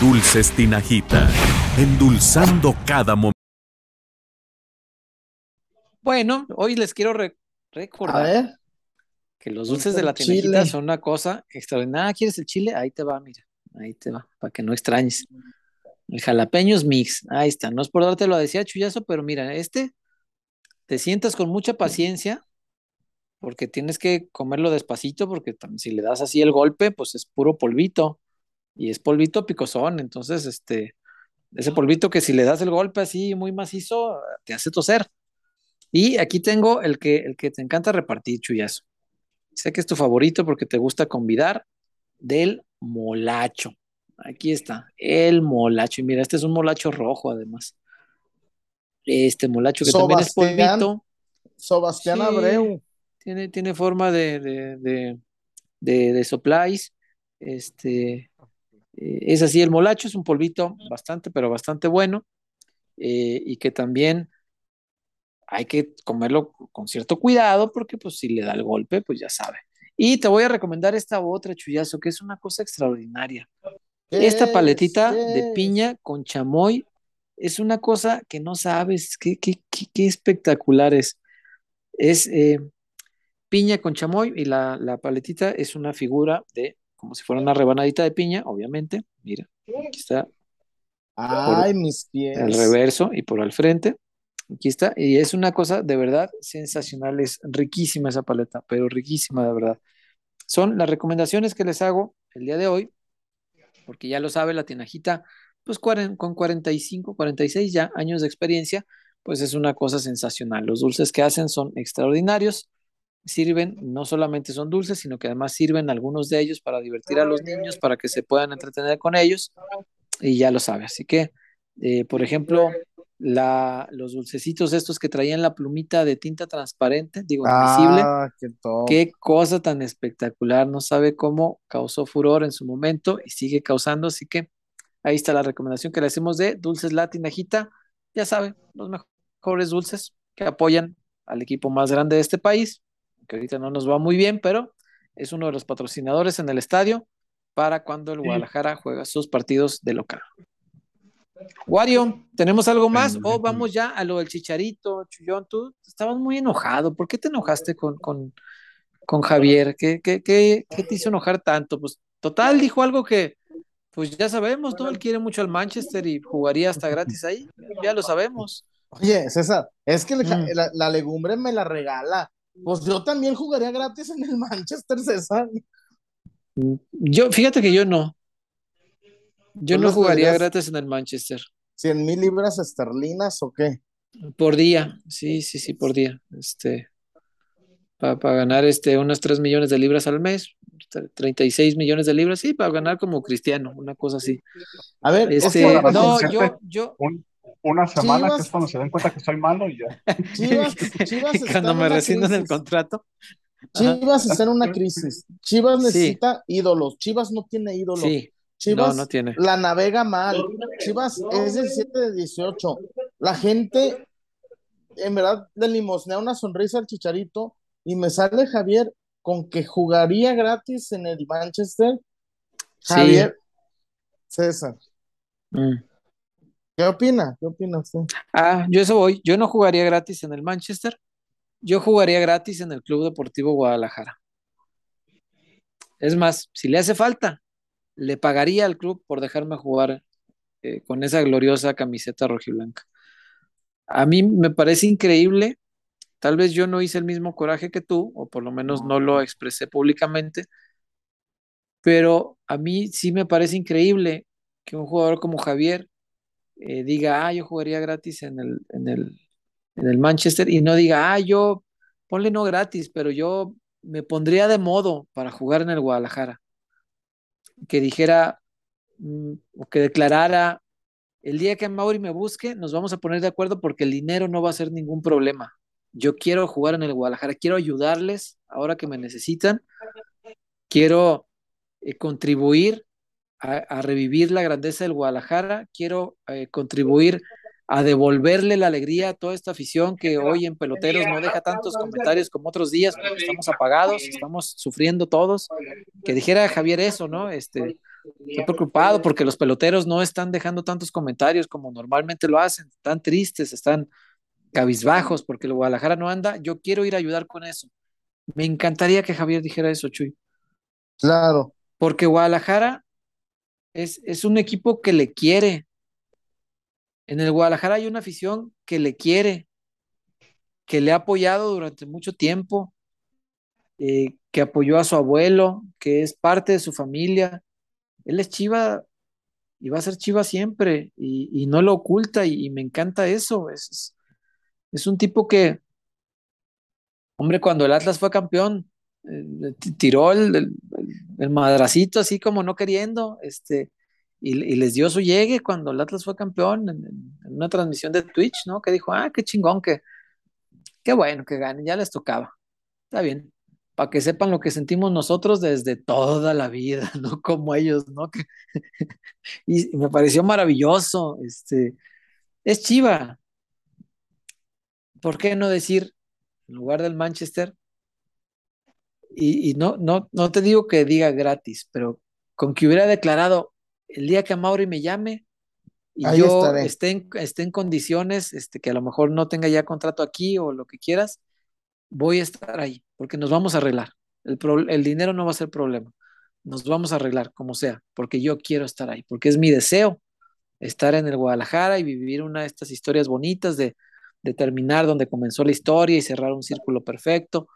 Dulces Tinajita, endulzando cada momento. Bueno, hoy les quiero re- recordar ver, que los dulces de la tinajita chile. son una cosa extraordinaria. Ah, ¿Quieres el chile? Ahí te va, mira. Ahí te va, para que no extrañes. El jalapeños mix, ahí está. No es por dártelo a decir chullazo, pero mira, este te sientas con mucha paciencia porque tienes que comerlo despacito porque si le das así el golpe, pues es puro polvito y es polvito picosón. Entonces, este, ese polvito que si le das el golpe así muy macizo, te hace toser. Y aquí tengo el que, el que te encanta repartir, chullazo. Sé que es tu favorito porque te gusta convidar del molacho. Aquí está, el molacho. Y mira, este es un molacho rojo además. Este molacho que también es polvito. Sebastián Sí. Abreu. Tiene, tiene forma de, de, de, de, de soplais. Este, eh, es así, el molacho es un polvito bastante, pero bastante bueno. eh, y que también hay que comerlo con cierto cuidado porque pues si le da el golpe, pues ya sabe. Y te voy a recomendar esta otra, chullazo, que es una cosa extraordinaria. ¿Qué Esta es? paletita ¿Qué de piña con chamoy es una cosa que no sabes, qué, qué, qué, qué espectacular es. Es eh, piña con chamoy y la, la paletita es una figura de, como si fuera una rebanadita de piña, obviamente. Mira, aquí está Ay, mis pies. al reverso y por al frente. Aquí está. Y es una cosa de verdad sensacional. Es riquísima esa paleta, pero riquísima de verdad. Son las recomendaciones que les hago el día de hoy, porque ya lo sabe la tinajita, pues con 45, 46 ya años de experiencia, pues es una cosa sensacional. Los dulces que hacen son extraordinarios. Sirven, no solamente son dulces, sino que además sirven algunos de ellos para divertir a los niños, para que se puedan entretener con ellos y ya lo sabe. Así que, eh, por ejemplo, la, los dulcecitos estos que traían la plumita de tinta transparente, digo, invisible, Ah, qué top. qué cosa tan espectacular. No sabe cómo causó furor en su momento y sigue causando. Así que ahí está la recomendación que le hacemos de Dulces Latinajita. Ya sabe, los mejores dulces que apoyan al equipo más grande de este país, que ahorita no nos va muy bien, pero es uno de los patrocinadores en el estadio para cuando el Guadalajara juega sus partidos de local. Wario, ¿tenemos algo más? O vamos ya a lo del chicharito, Chullón. Tú estabas muy enojado. ¿Por qué te enojaste con, con, con Javier? ¿Qué, qué, qué, qué te hizo enojar tanto? Pues total, dijo algo que, pues ya sabemos, ¿no? Él quiere mucho al Manchester y jugaría hasta gratis ahí. Ya lo sabemos. Oye, César, es que Mm. la, la legumbre me la regala. Pues yo también jugaría gratis en el Manchester, César. Yo, fíjate que yo no. Yo ¿Tú no jugaría gratis en el Manchester. 100 mil libras esterlinas o qué? Por día, sí, sí, sí, por día. Este, para ganar este, unos 3 millones de libras al mes, tre- 36 millones de libras, sí, para ganar como cristiano, una cosa así. A ver, es Este, que no, yo, yo, un- una semana que es cuando se den cuenta que soy malo y ya. Chivas, Chivas cuando me una rescindan el crisis. contrato. Ajá. Chivas está en una crisis. Chivas Sí. necesita ídolos. Chivas no tiene ídolos. Sí, Chivas no, no tiene. la navega mal. Chivas es 17 de 18. La gente, en verdad, le limosnea una sonrisa al chicharito y me sale Javier con que jugaría gratis en el Manchester. Sí. Javier, César, Mm. ¿Qué opina? ¿Qué opina usted? Ah, yo eso voy. Yo no jugaría gratis en el Manchester. Yo jugaría gratis en el Club Deportivo Guadalajara. Es más, si le hace falta, le pagaría al club por dejarme jugar eh, con esa gloriosa camiseta rojiblanca. A mí me parece increíble. Tal vez yo no hice el mismo coraje que tú, o por lo menos no lo expresé públicamente, pero a mí sí me parece increíble que un jugador como Javier eh, diga, ah, yo jugaría gratis en el, en el, en el Manchester y no diga, ah, yo, ponle no gratis, pero yo me pondría de modo para jugar en el Guadalajara. Que dijera mm, o que declarara, el día que Mauri me busque, nos vamos a poner de acuerdo porque el dinero no va a ser ningún problema. Yo quiero jugar en el Guadalajara, quiero ayudarles ahora que me necesitan, quiero eh, contribuir a, a, revivir la grandeza del Guadalajara, quiero eh, contribuir a devolverle la alegría a toda esta afición que hoy en Peloteros no deja tantos comentarios como otros días porque estamos apagados, estamos sufriendo todos. Que dijera Javier eso, ¿no? Este, estoy preocupado porque los peloteros no están dejando tantos comentarios como normalmente lo hacen, están tristes, están cabizbajos porque el Guadalajara no anda. Yo quiero ir a ayudar con eso. Me encantaría que Javier dijera eso, Chuy. Claro. Porque Guadalajara es, es un equipo que le quiere. En el Guadalajara hay una afición que le quiere, que le ha apoyado durante mucho tiempo, eh, que apoyó a su abuelo, que es parte de su familia. Él es Chiva y va a ser Chiva siempre y, y no lo oculta y, y, me encanta eso. Es, es, un tipo que, hombre, cuando el Atlas fue campeón, tiró el, el, madracito así como no queriendo, este, y, les dio su llegue cuando el Atlas fue campeón en, una transmisión de Twitch, ¿no? Que dijo, ah, qué chingón, que, qué bueno que ganen, ya les tocaba. Está bien, para que sepan lo que sentimos nosotros desde toda la vida, no como ellos, ¿no? Y me pareció maravilloso, este, es Chiva. ¿Por qué no decir, en lugar del Manchester, y, y no, no, no te digo que diga gratis, pero con que hubiera declarado el día que Mauri me llame y Ahí yo estaré. esté en, esté en condiciones, este, que a lo mejor no tenga ya contrato aquí o lo que quieras, voy a estar ahí, porque nos vamos a arreglar. El, pro, el dinero no va a ser problema. Nos vamos a arreglar como sea, porque yo quiero estar ahí, porque es mi deseo estar en el Guadalajara y vivir una de estas historias bonitas de, de terminar donde comenzó la historia y cerrar un círculo perfecto.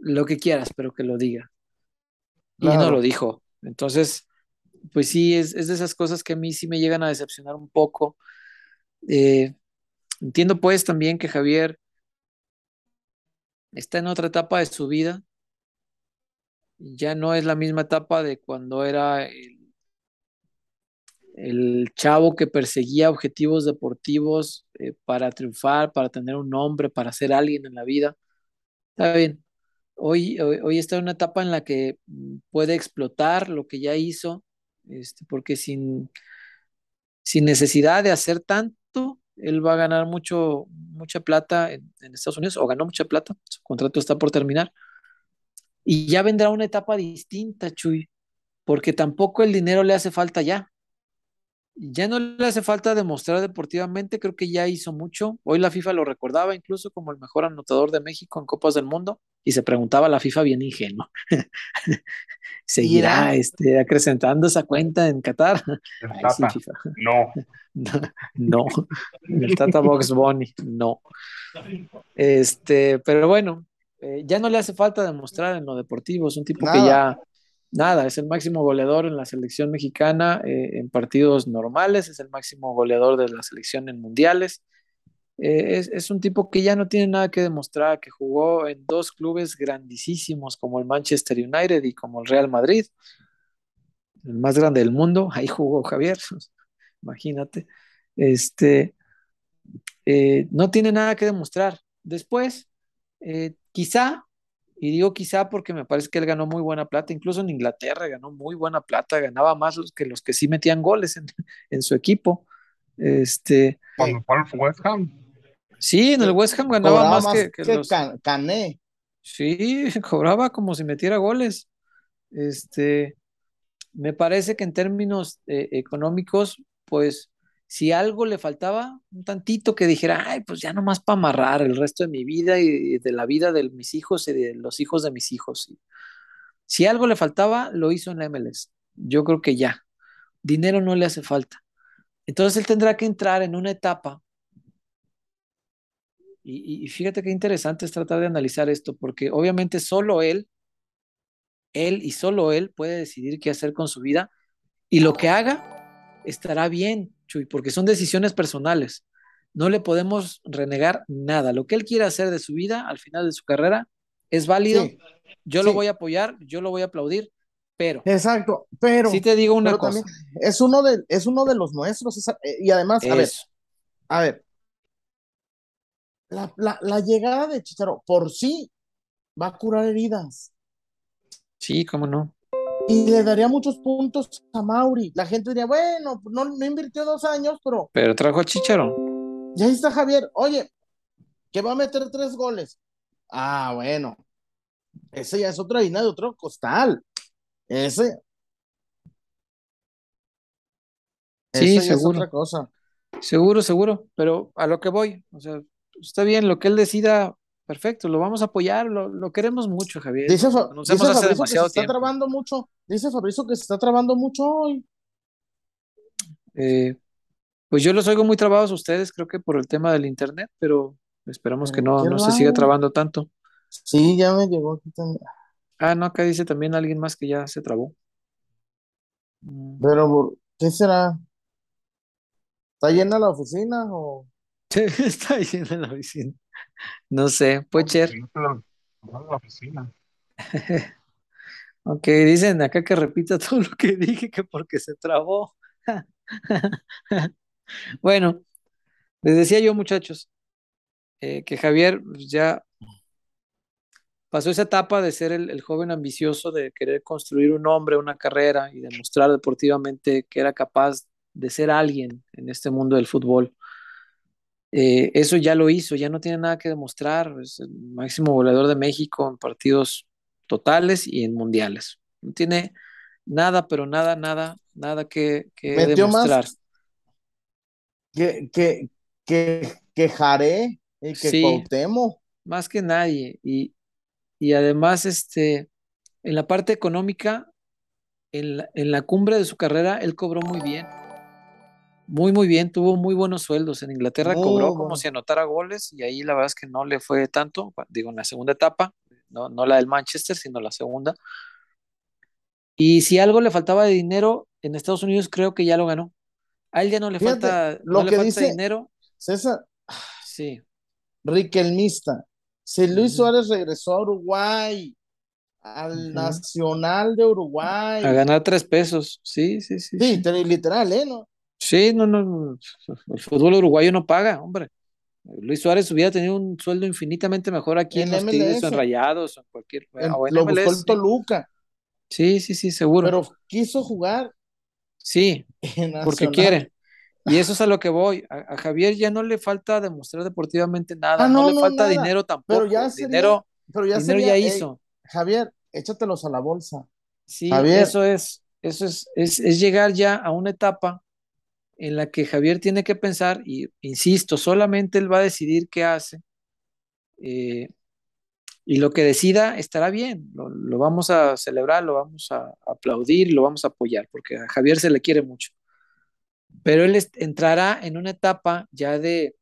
Lo que quieras, pero que lo diga. Claro. Y no lo dijo. Entonces, pues sí, es, es, de esas cosas que a mí sí me llegan a decepcionar un poco. Eh, entiendo pues también que Javier está en otra etapa de su vida. Ya no es la misma etapa de cuando era el, el chavo que perseguía objetivos deportivos eh, para triunfar, para tener un nombre, para ser alguien en la vida. Está bien. Hoy, hoy, está en una etapa en la que puede explotar lo que ya hizo, este, porque sin, sin necesidad de hacer tanto, él va a ganar mucho, mucha plata en, Estados Unidos, o ganó mucha plata, su contrato está por terminar. Y ya vendrá una etapa distinta, Chuy, porque tampoco el dinero le hace falta ya. Ya no le hace falta demostrar deportivamente, creo que ya hizo mucho. Hoy la FIFA lo recordaba incluso como el mejor anotador de México en Copas del Mundo y se preguntaba la FIFA bien ingenuo. ¿Seguirá este, acrecentando esa cuenta en Qatar? El sí, Tata, FIFA. no. No, el Tata Box Bunny, no. Este, pero bueno, eh, ya no le hace falta demostrar en lo deportivo, es un tipo que ya, nada, es el máximo goleador en la selección mexicana eh, en partidos normales, es el máximo goleador de la selección en mundiales. Eh, es, es un tipo que ya no tiene nada que demostrar, que jugó en dos clubes grandísimos como el Manchester United y como el Real Madrid, el más grande del mundo, ahí jugó Javier, imagínate. Este, eh, no tiene nada que demostrar. Después, quizá, y digo quizá porque me parece que él ganó muy buena plata, incluso en Inglaterra ganó muy buena plata, ganaba más los que los que sí metían goles en, en su equipo. Este, Cuando fue al West Ham, sí, en el West Ham ganaba más más que, que, que los, Can- Cané. Sí, cobraba como si metiera goles. Este, me parece que en términos eh, económicos, pues si algo le faltaba, un tantito que dijera, ay, pues ya nomás para amarrar el resto de mi vida y de la vida de mis hijos y de los hijos de mis hijos. Si algo le faltaba, lo hizo en la MLS. Yo creo que ya. Dinero no le hace falta. Entonces él tendrá que entrar en una etapa y, y fíjate qué interesante es tratar de analizar esto, porque obviamente solo él, él y solo él puede decidir qué hacer con su vida y lo que haga estará bien, Chuy, porque son decisiones personales. No le podemos renegar nada. Lo que él quiera hacer de su vida al final de su carrera es válido. Sí, Yo lo voy a apoyar, yo lo voy a aplaudir, pero Exacto, pero, sí te digo una cosa. también es uno de, es uno de los nuestros. esa- eh, y además, a ver, a ver, la, la, la llegada de Chicharo por sí va a curar heridas Sí, cómo no. Y le daría muchos puntos a Mauri. La gente diría, bueno, no, no invirtió dos años, pero Pero trajo a Chicharo. ya ahí está Javier. Oye, que va a meter tres goles. Ah, bueno, ese ya es otra harina de otro costal. Ese, Sí, ese ya es seguro. otra cosa. Seguro, seguro, pero a lo que voy, o sea, está bien, lo que él decida, perfecto, lo vamos a apoyar, lo, lo queremos mucho, Javier. Dice, Fa- hace que se está trabando mucho. Dice Fabrizio que se está trabando mucho hoy. Eh, pues yo los oigo muy trabados a ustedes, creo que por el tema del internet, pero esperamos que no, no se siga trabando tanto. Sí, ya me llegó aquí también. Ah, no, acá dice también alguien más que ya se trabó. Pero, ¿qué será? ¿Está llena la oficina o? Está lleno en la oficina. No sé, en la oficina. Ok, dicen acá que repita todo lo que dije, que porque se trabó. Bueno, les decía yo, muchachos, eh, que Javier pues, ya pasó esa etapa de ser el, el joven ambicioso, de querer construir un hombre, una carrera y demostrar deportivamente que era capaz de ser alguien en este mundo del fútbol. Eh, eso ya lo hizo, ya no tiene nada que demostrar, es el máximo goleador de México en partidos totales y en mundiales. No tiene nada, pero nada, nada, nada que, que Metió más demostrar. que, que, que, que Jaré y que Sí. Más que nadie. Y, y además, este, en la parte económica, en la, en la cumbre de su carrera, él cobró muy bien. Muy, muy bien, tuvo muy buenos sueldos. En Inglaterra cobró como si anotara goles y ahí la verdad es que no le fue tanto, digo, en la segunda etapa, no, no la del Manchester, sino la segunda. Y si algo le faltaba de dinero en Estados Unidos, creo que ya lo ganó. A él ya no le Fíjate, falta, lo no le que falta dice- dinero. César, Sí, Riquelmista. Si Luis. Suárez regresó a Uruguay, al. Nacional de Uruguay. a ganar tres pesos. Sí, sí, sí. Sí, sí. te- literal, ¿eh? ¿No? Sí, no, no, el fútbol uruguayo no paga, hombre. Luis Suárez hubiera tenido un sueldo infinitamente mejor aquí en, los Tigres en. Rayados o en cualquier En- o en lo buscó MLS, el Toluca, sí. sí, sí, seguro. pero quiso jugar sí, porque quiere. Y eso es a lo que voy. A, a Javier ya no le falta demostrar deportivamente nada, Ah, no, no, le no, falta nada. dinero tampoco. Pero ya sería- dinero, Pero ya dinero sería, ya "Ey, hizo. Javier, échatelos a la bolsa. Sí, Javier. eso es, eso es, es, es llegar ya a una etapa en la que Javier tiene que pensar, y insisto, solamente él va a decidir qué hace, eh, y lo que decida estará bien, lo, vamos a celebrar, lo vamos a aplaudir, lo vamos a apoyar, porque a Javier se le quiere mucho. Pero él entrará en una etapa ya de,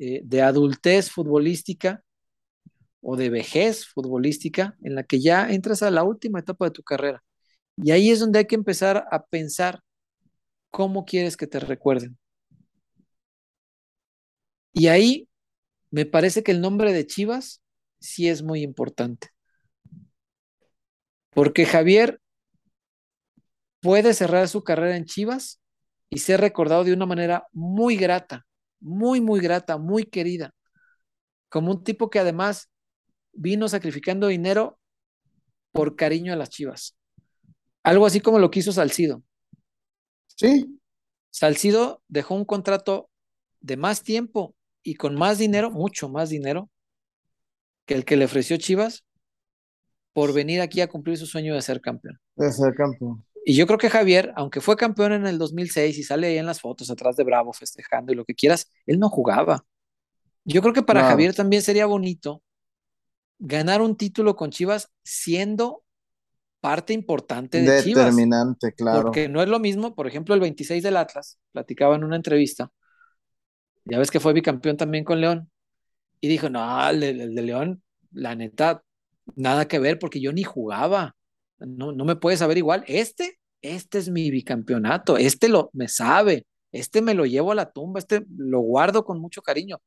eh, de adultez futbolística o de vejez futbolística, en la que ya entras a la última etapa de tu carrera. Y ahí es donde hay que empezar a pensar cómo quieres que te recuerden. Y ahí me parece que el nombre de Chivas sí es muy importante. Porque Javier puede cerrar su carrera en Chivas y ser recordado de una manera muy grata, muy, muy grata, muy querida. Como un tipo que además vino sacrificando dinero por cariño a las Chivas. Algo así como lo quiso Salcido. Sí. Salcido dejó un contrato de más tiempo y con más dinero, mucho más dinero, que el que le ofreció Chivas por venir aquí a cumplir su sueño de ser campeón. De ser campeón. Y yo creo que Javier, aunque fue campeón en el 2006 y sale ahí en las fotos atrás de Bravo festejando y lo que quieras, él no jugaba. Yo creo que para Javier también sería bonito ganar un título con Chivas siendo parte importante de Chivas. Determinante, claro. Porque no es lo mismo, por ejemplo, el 26 del Atlas, platicaba en una entrevista, ya ves que fue bicampeón también con León, y dijo, no, el, de León, la neta, nada que ver porque yo ni jugaba, no, no me puede saber igual, este, este es mi bicampeonato, este lo me sabe, este me lo llevo a la tumba, este lo guardo con mucho cariño.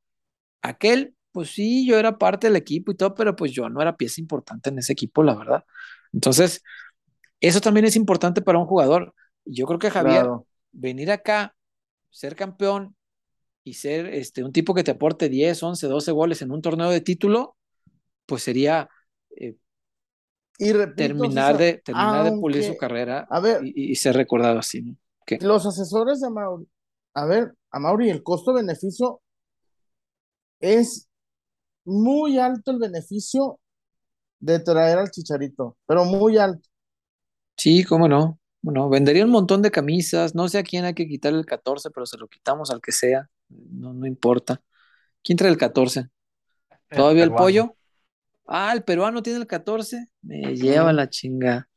Aquel, pues sí, yo era parte del equipo y todo, pero pues yo no era pieza importante en ese equipo, la verdad. Entonces, eso también es importante para un jugador. Yo creo que Javier, venir acá, ser campeón y ser este, un tipo que te aporte 10, 11, 12 goles en un torneo de título, pues sería eh, y terminar, de, terminar de pulir su carrera y, ser recordado así. Los asesores de Mauri, a ver, a Mauri, el costo-beneficio es muy alto el beneficio de traer al chicharito, pero muy alto. Sí, cómo no. Bueno, vendería un montón de camisas, no sé a quién hay que quitarle el 14, pero se lo quitamos al que sea, no, no importa. ¿Quién trae el 14? ¿Todavía el, pollo? Ah, el peruano tiene el 14, me lleva la chinga.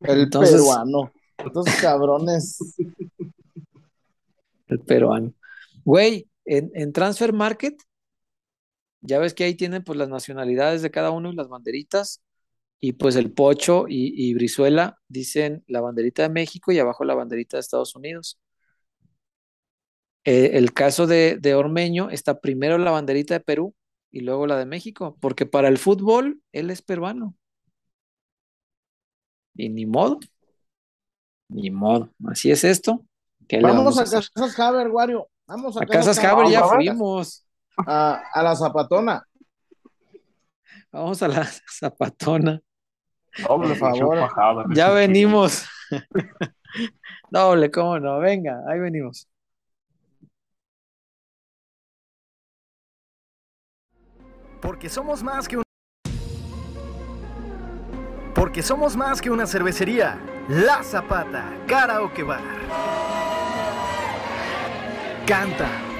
El peruano, estos cabrones. El peruano. Güey, en, en Transfer Market ya ves que ahí tienen pues las nacionalidades de cada uno y las banderitas. Y pues el Pocho y, Brizuela dicen la banderita de México y abajo la banderita de Estados Unidos. Eh, el caso de, de, Ormeño está primero la banderita de Perú y luego la de México, porque para el fútbol él es peruano. Y ni modo. Ni modo. Así es esto. Vamos, a, Casas Haber, Wario. Vamos a, Casas Haber ya fuimos a, la zapatona. Vamos a la zapatona. Doble, por favor. Ya venimos. Doble, cómo no. Venga, ahí venimos. Porque somos más que un... Porque somos más que una cervecería. La Zapata, Karaoke Bar. Canta,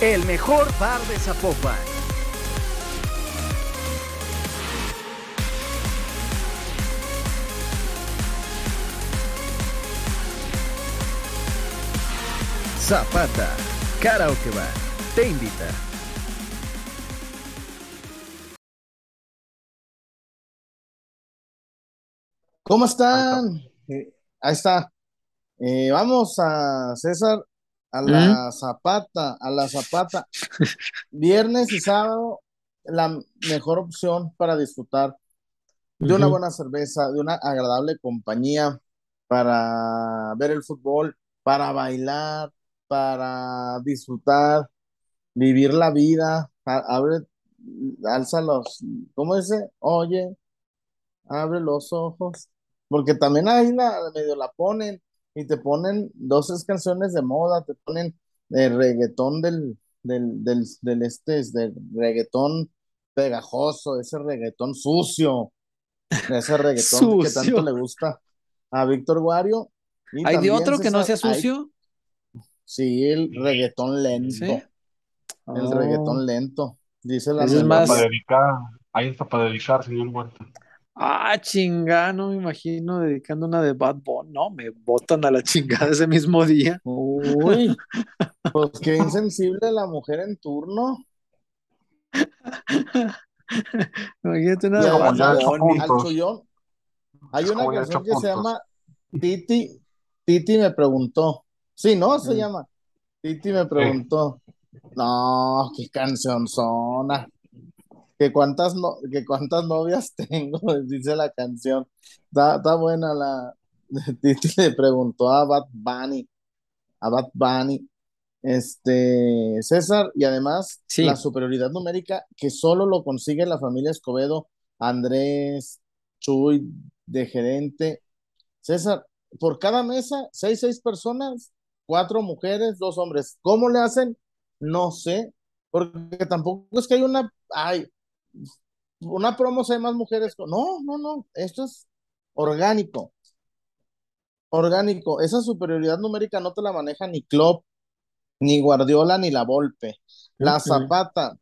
El mejor bar de Zapopan. Zapata, Karaoke Bar, te invita. ¿Cómo están? Eh, ahí está. Eh, vamos a César a la zapata, a la zapata. Viernes y sábado, la mejor opción para disfrutar de una buena cerveza, de una agradable compañía para ver el fútbol, para bailar, para disfrutar, vivir la vida, abre, alza los, ¿cómo dice? Oye, abre los ojos, porque también ahí la, medio la ponen y te ponen dos tres canciones de moda, te ponen el reggaetón del, del, del, del este, del reggaetón pegajoso, ese reggaetón sucio, ese reggaetón que tanto le gusta a Víctor Guario. ¿Hay de otro que no sea sucio? sí, el reggaetón lento. El oh. reggaetón lento. Dice la es más... para dedicar, ahí está para dedicar, señor Huerta. Ah, chingada, no me imagino dedicando una de Bad Bunny. No, me botan a la chingada ese mismo día. Uy, pues qué insensible la mujer en turno. Imagínate una de Bad Bunny. Hay una canción que se llama Titi. Titi me preguntó. Sí, ¿no? Se mm. llama. Titi me preguntó. No, qué canción zona que cuántas, no, que cuántas novias tengo, dice la canción. Está, buena la. Le preguntó a Bad Bunny, a Bad Bunny, este, César, y además la superioridad numérica que solo lo consigue la familia Escobedo, Andrés, Chuy, de gerente. César, por cada mesa, seis, seis personas, cuatro mujeres, dos hombres. ¿Cómo le hacen? No sé, porque tampoco es que hay una, ay, una promo hay más mujeres. No, no, no, esto es orgánico. Orgánico. Esa superioridad numérica no te la maneja ni Klopp, ni Guardiola, ni la Volpe. La Zapata.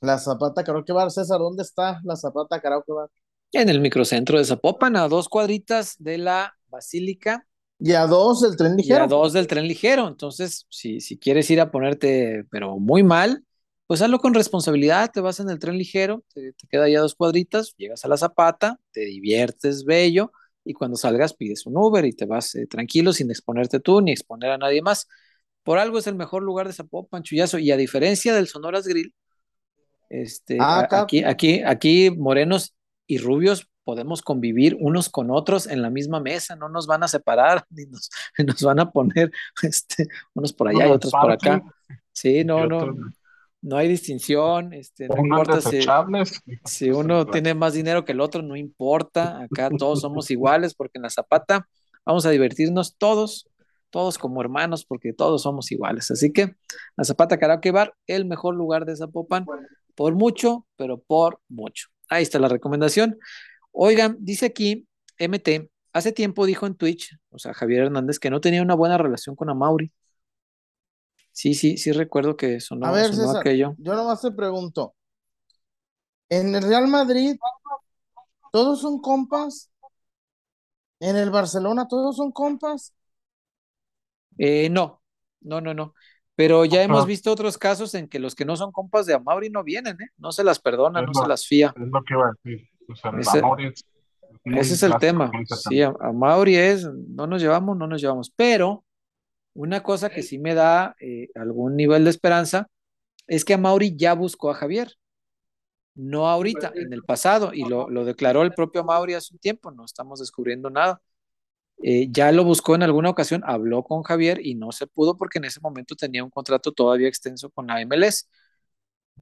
La Zapata creo que va César, ¿dónde está la Zapata que va En el microcentro de Zapopan, a dos cuadritas de la Basílica. Y a dos del tren ligero. Y a dos del tren ligero. Entonces, si, si quieres ir a ponerte, pero muy mal, pues hazlo con responsabilidad, te vas en el tren ligero, te, queda ya dos cuadritas, llegas a la zapata, te diviertes bello y cuando salgas pides un Uber y te vas eh, tranquilo sin exponerte tú ni exponer a nadie más. Por algo es el mejor lugar de Zapopan, Chuyazo, y a diferencia del Sonoras Grill, este, ah, aquí, aquí, aquí morenos y rubios podemos convivir unos con otros en la misma mesa, no nos van a separar, ni nos, nos van a poner este, unos por allá y otros por acá. Sí, no, no no hay distinción, este, no importa si, uno tiene más dinero que el otro, no importa, acá todos somos iguales porque en la zapata vamos a divertirnos todos, todos como hermanos porque todos somos iguales. Así que la Zapata Karaoke Bar, el mejor lugar de Zapopan, por mucho, pero por mucho. Ahí está la recomendación. Oigan, dice aquí MT, hace tiempo dijo en Twitch, o sea, Javier Hernández, que no tenía una buena relación con Amauri. Sí, sí, sí recuerdo que sonó, A ver, sonó aquello. Yo nomás te pregunto. ¿En el Real Madrid todos son compas? ¿En el Barcelona todos son compas? Eh, no, no, no, no. Pero ya hemos visto otros casos en que los que no son compas de Amauri no vienen, ¿eh? No se las perdona, no se las fía. Es lo que iba a decir. ese, es el tema. Sí, a, Mauri es, no nos llevamos, no nos llevamos. Pero una cosa que sí me da eh, algún nivel de esperanza es que a Mauri ya buscó a Javier, no ahorita, en el pasado, y lo, declaró el propio Mauri hace un tiempo, no estamos descubriendo nada. Eh, ya lo buscó en alguna ocasión, habló con Javier y no se pudo porque en ese momento tenía un contrato todavía extenso con la MLS.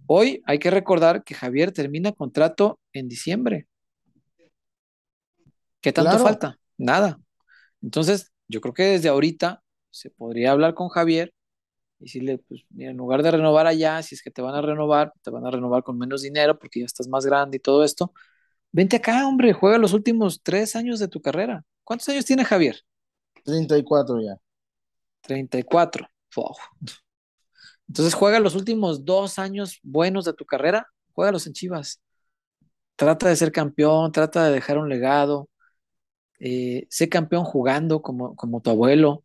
Hoy hay que recordar que Javier termina contrato en diciembre. ¿Qué tanto falta? Nada. Entonces, yo creo que desde ahorita se podría hablar con Javier y decirle, pues mira, en lugar de renovar allá, si es que te van a renovar, te van a renovar con menos dinero porque ya estás más grande y todo esto, vente acá, hombre, juega los últimos tres años de tu carrera. ¿Cuántos años tiene Javier? 34 ya. 34. Entonces juega los últimos dos años buenos de tu carrera, juégalos en Chivas. Trata de ser campeón, trata de dejar un legado. Eh, sé campeón jugando como, como tu abuelo.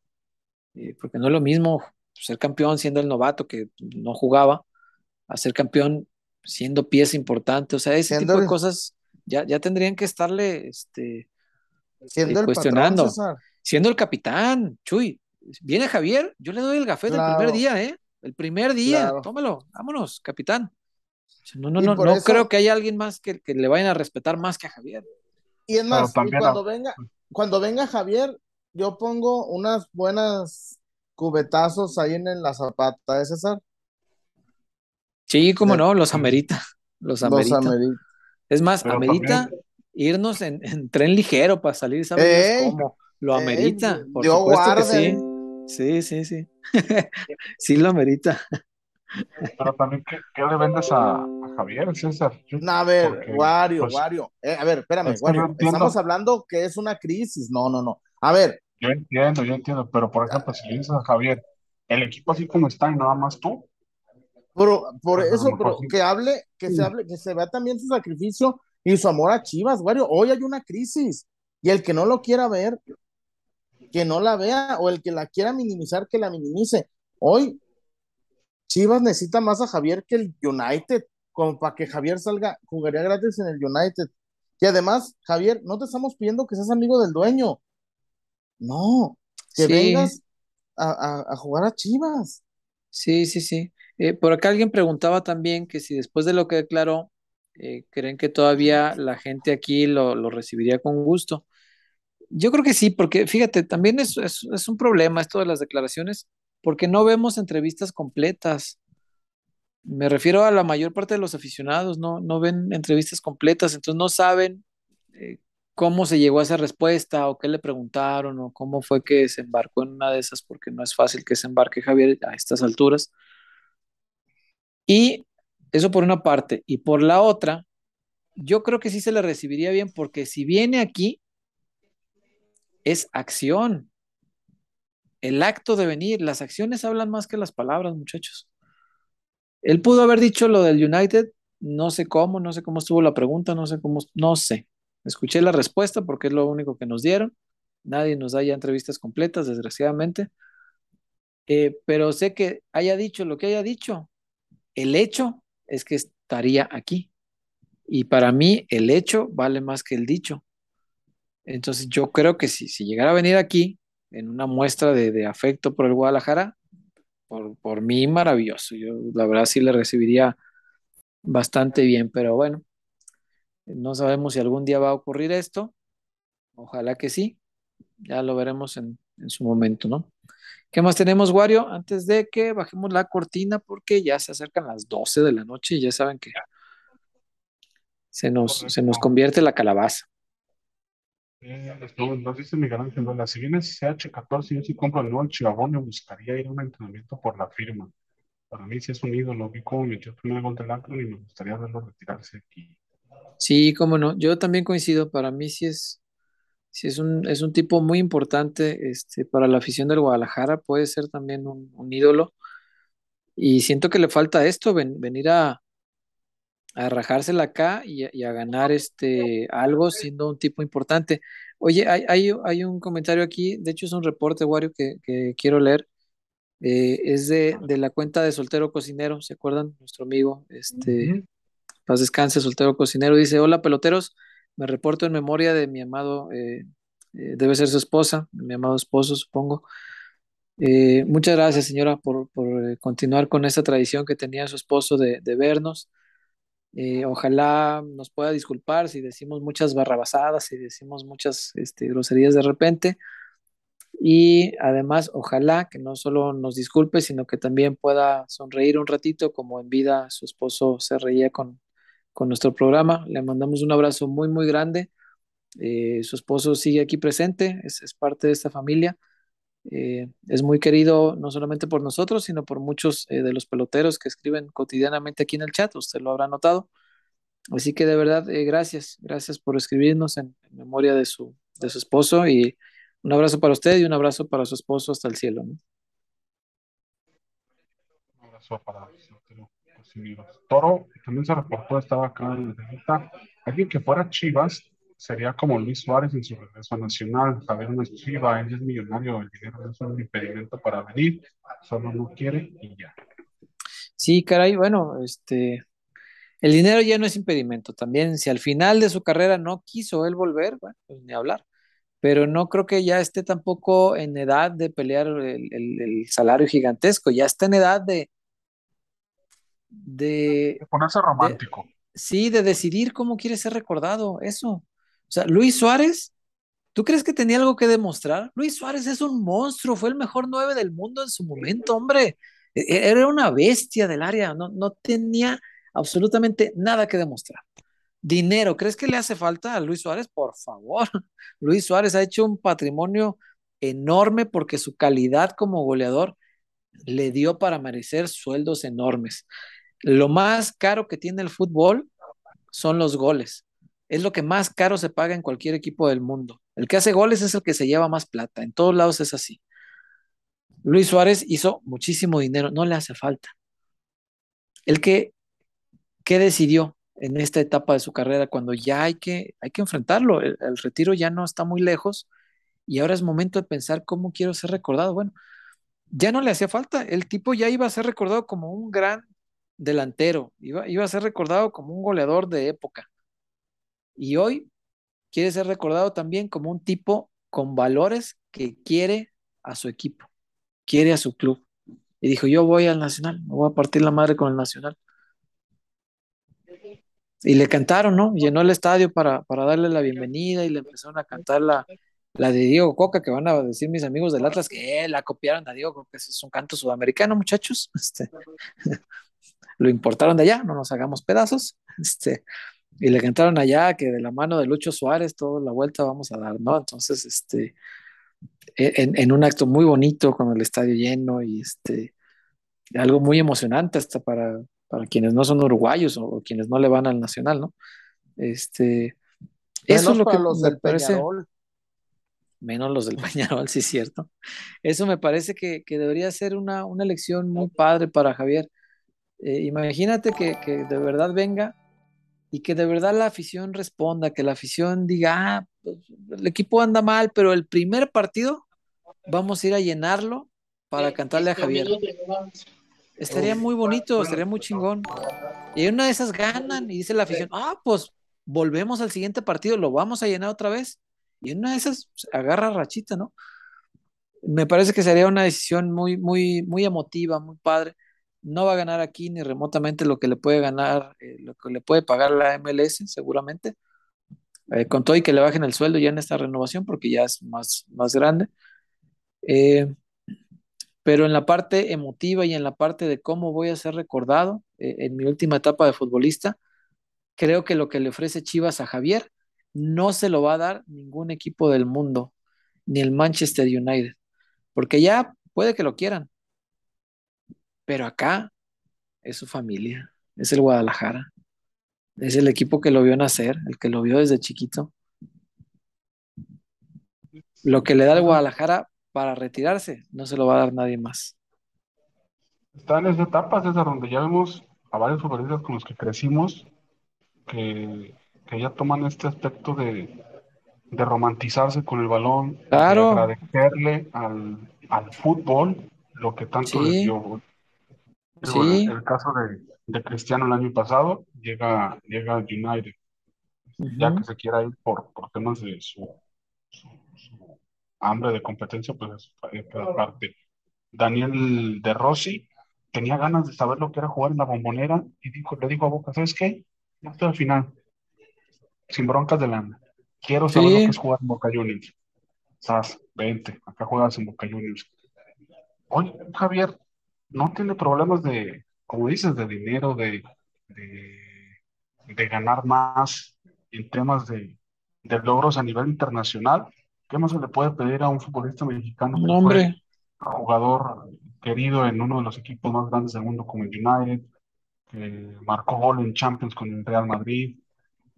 Eh, porque no es lo mismo ser campeón siendo el novato que no jugaba, a ser campeón siendo pieza importante, o sea, ese tipo de cosas ya, ya tendrían que estarle este, siendo eh, cuestionando. siendo el capitán, Chuy, viene Javier, yo le doy el café del primer día, ¿eh? El primer día, tómalo, vámonos, capitán. No, no, no, no creo que haya alguien más que, que, le vayan a respetar más que a Javier. Y es más, cuando venga, cuando venga Javier, yo pongo unas buenas cubetazos ahí en, la zapata, ¿eh, César? Sí, cómo no, los amerita. Los amerita. Es más, amerita irnos en, tren ligero para salir, ¿sabes cómo? Lo amerita, por supuesto que sí. Sí, sí, sí. sí lo amerita. Pero también, ¿qué, le vendes a, Javier, César? no, a ver, Wario, pues, Wario. Eh, a ver, espérame, Wario. Estamos hablando que es una crisis. No, no, no. A ver. Yo entiendo, yo entiendo, pero por ejemplo, si le dices a Javier, el equipo así como está y nada más tú. Pero, por eso, pero que hable, que se hable, que se vea también su sacrificio y su amor a Chivas, Wario. Hoy hay una crisis y el que no lo quiera ver, que no la vea, o el que la quiera minimizar, que la minimice. Hoy Chivas necesita más a Javier que el United, como para que Javier salga, jugaría gratis en el United. Y además, Javier, no te estamos pidiendo que seas amigo del dueño. No, que vengas a, jugar a Chivas. Sí, sí, sí. Eh, por acá alguien preguntaba también que si después de lo que declaró, eh, creen que todavía la gente aquí lo, lo, recibiría con gusto. Yo creo que sí, porque fíjate, también es, es un problema esto de las declaraciones porque no vemos entrevistas completas. Me refiero a la mayor parte de los aficionados, no, no ven entrevistas completas, entonces no saben eh, cómo se llegó a esa respuesta o qué le preguntaron o cómo fue que se embarcó en una de esas, porque no es fácil que se embarque Javier a estas alturas. Y eso por una parte. Y por la otra, yo creo que sí se le recibiría bien, porque si viene aquí, es acción el acto de venir, las acciones hablan más que las palabras, muchachos. Él pudo haber dicho lo del United, no sé cómo, no sé cómo estuvo la pregunta, no sé cómo, no sé. Escuché la respuesta porque es lo único que nos dieron. Nadie nos da ya entrevistas completas, desgraciadamente. Eh, pero sé que haya dicho lo que haya dicho. El hecho es que estaría aquí. Y para mí el hecho vale más que el dicho. Entonces yo creo que si, si llegara a venir aquí, en una muestra de, afecto por el Guadalajara, por, por, mí maravilloso. Yo la verdad sí le recibiría bastante bien, pero bueno, no sabemos si algún día va a ocurrir esto. Ojalá que sí. Ya lo veremos en, su momento, ¿no? ¿Qué más tenemos, Wario? Antes de que bajemos la cortina, porque ya se acercan las 12 de la noche y ya saben que se nos, se nos convierte la calabaza. Eh, nos dice Miguel Ángel Vela, si viene CH14, yo sí compro el nuevo Chivabón me buscaría ir a un entrenamiento por la firma. Para mí sí es un ídolo, vi cómo metió el primer gol del y me gustaría verlo retirarse aquí. Sí, cómo no, yo también coincido, para mí sí es, sí es un, es un tipo muy importante este, para la afición del Guadalajara, puede ser también un, ídolo. Y siento que le falta esto, venir a, a rajársela acá y, a ganar este, algo siendo un tipo importante. Oye, hay, hay, un comentario aquí, de hecho es un reporte, Wario, que, quiero leer. Eh, es de, la cuenta de Soltero Cocinero, ¿se acuerdan? Nuestro amigo, este, paz descanse, Soltero Cocinero, dice, hola peloteros, me reporto en memoria de mi amado, eh, eh, debe ser su esposa, mi amado esposo, supongo. muchas gracias, señora, por, continuar con esta tradición que tenía su esposo de, de vernos. Eh, ojalá nos pueda disculpar si decimos muchas barrabasadas, si decimos muchas este, groserías de repente. Y además, ojalá que no solo nos disculpe, sino que también pueda sonreír un ratito, como en vida su esposo se reía con, con nuestro programa. Le mandamos un abrazo muy, muy grande. Eh, su esposo sigue aquí presente, es, es parte de esta familia. Eh, es muy querido no solamente por nosotros, sino por muchos eh, de los peloteros que escriben cotidianamente aquí en el chat, usted lo habrá notado. Así que de verdad, gracias, gracias por escribirnos en, memoria de su, de su esposo y un abrazo para usted y un abrazo para su esposo hasta el cielo. Un abrazo para Toro también se reportó, estaba acá en la alguien que fuera Chivas sería como Luis Suárez en su regreso a Nacional. Javier no es chiva, él es millonario, el dinero no es un impedimento para venir, solo no quiere y ya. Sí, caray, bueno, este, el dinero ya no es impedimento. También, si al final de su carrera no quiso él volver, bueno, pues ni hablar. Pero no creo que ya esté tampoco en edad de pelear el, salario gigantesco, ya está en edad de. De, ponerse romántico. sí, de decidir cómo quiere ser recordado, eso. O sea, Luis Suárez ¿Tú crees que tenía algo que demostrar? Luis Suárez es un monstruo, fue el mejor nueve del mundo en su momento, hombre. E, e, era una bestia del área, no, no tenía absolutamente nada que demostrar. Dinero, ¿crees que le hace falta a Luis Suárez? Por favor, Luis Suárez ha hecho un patrimonio enorme porque su calidad como goleador le dio para merecer sueldos enormes. Lo más caro que tiene el fútbol son los goles. Es lo que más caro se paga en cualquier equipo del mundo. El que hace goles es el que se lleva más plata. En todos lados es así. Luis Suárez hizo muchísimo dinero, no le hace falta. El que, ¿qué decidió en esta etapa de su carrera cuando ya hay que, hay que enfrentarlo? El, el retiro ya no está muy lejos y ahora es momento de pensar cómo quiero ser recordado. Bueno, ya no le hacía falta. El tipo ya iba a ser recordado como un gran delantero, iba, iba a ser recordado como un goleador de época. Y hoy quiere ser recordado también como un tipo con valores que quiere a su equipo, quiere a su club. Y dijo, yo voy al Nacional, me voy a partir la madre con el Nacional. Y le cantaron, ¿no? Llenó el estadio para, para darle la bienvenida y le empezaron a cantar la, la de Diego Coca, que van a decir mis amigos del Atlas que la copiaron a Diego Coca, es un canto sudamericano, muchachos. Este, lo importaron de allá, no nos hagamos pedazos. Este, y le cantaron allá que de la mano de Lucho Suárez, toda la vuelta vamos a dar, ¿no? Entonces, este, e, en, un acto muy bonito, con el estadio lleno y este, algo muy emocionante hasta para, para quienes no son uruguayos o, quienes no le van al Nacional, ¿no? Este, eso es lo que los me parece menos los del Peñarol, sí es cierto. Eso me parece que, debería ser una, una, lección muy padre para Javier. Eh, imagínate que, de verdad venga y que de verdad la afición responda, que la afición diga, ah, pues, el equipo anda mal, pero el primer partido vamos a ir a llenarlo para cantarle a Javier. Estaría muy bonito, estaría muy chingón. Y una de esas ganan y dice la afición, ah, pues volvemos al siguiente partido, lo vamos a llenar otra vez. Y una de esas pues, agarra rachita, ¿no? Me parece que sería una decisión muy, muy, muy emotiva, muy padre. No va a ganar aquí ni remotamente lo que le puede ganar, eh, lo que le puede pagar la MLS, seguramente. Eh, con todo y que le bajen el sueldo ya en esta renovación, porque ya es más, más grande. Eh, pero en la parte emotiva y en la parte de cómo voy a ser recordado en mi última etapa de futbolista, creo que lo que le ofrece Chivas a Javier no se lo va a dar ningún equipo del mundo, ni el Manchester United, porque ya puede que lo quieran, pero acá es su familia, es el Guadalajara, es el equipo que lo vio nacer, el que lo vio desde chiquito. Lo que le da el Guadalajara para retirarse, no se lo va a dar nadie más. Está en esa etapa, César, donde ya vemos a varios futbolistas con los que crecimos, que que ya toman este aspecto de, romantizarse con el balón, claro. de agradecerle al, fútbol lo que tanto les dio. El, caso de, Cristiano el año pasado llega, llega al United, ya que se quiera ir por, por temas de su, hambre de competencia, pues es parte. Daniel de Rossi tenía ganas de saber lo que era jugar en la bombonera y dijo, le dijo a Boca, ¿sabes qué? Estoy al final, sin broncas de lana. Quiero saber lo que es jugar en Boca Juniors. Sas, vente, acá juegas en Boca Juniors. Oye, Javier, no tiene problemas de, como dices, de dinero, de, de, ganar más en temas de, de, logros a nivel internacional. ¿Qué más se le puede pedir a un futbolista mexicano que hombre. fue jugador querido en uno de los equipos más grandes del mundo como el United, que marcó gol en Champions con el Real Madrid,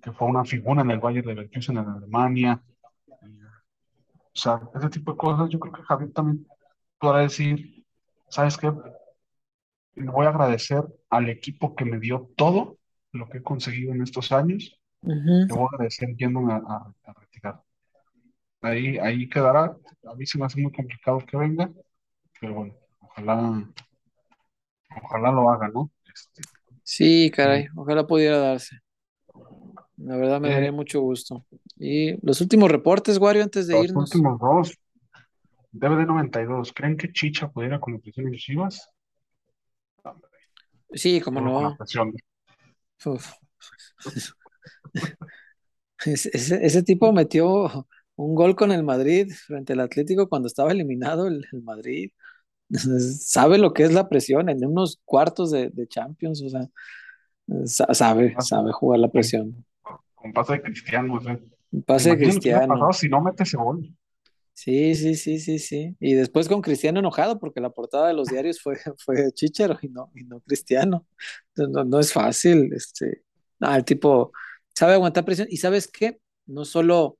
que fue una figura en el Bayern de Leverkusen en Alemania. O sea, ese tipo de cosas, yo creo que Javier también podrá decir, ¿sabes qué? Le voy a agradecer al equipo que me dio todo lo que he conseguido en estos años. Le voy a agradecer yéndome a, retirar. Ahí, ahí quedará. A mí se me hace muy complicado que venga, pero bueno, ojalá, ojalá lo haga, ¿no? Este, sí, caray, ojalá pudiera darse. La verdad me daría mucho gusto. Y los últimos reportes, Wario, antes de irnos. Los últimos dos. DVD 92. ¿Creen que Chicha pudiera con la presión de Chivas? Sí, como no. Ese, ese, tipo metió un gol con el Madrid frente al Atlético cuando estaba eliminado el, el Madrid. Sabe lo que es la presión en unos cuartos de, de Champions, o sea, sa- sabe, sabe jugar la presión. Con pase de Cristiano, o sea. Un Pase de Cristiano. pasado si no mete ese gol. Sí, sí, sí, sí, sí. Y después con Cristiano enojado porque la portada de los diarios fue, fue Chicharo y no, y no Cristiano. No, no es fácil. Este, no, el tipo sabe aguantar presión. Y sabes qué, no solo,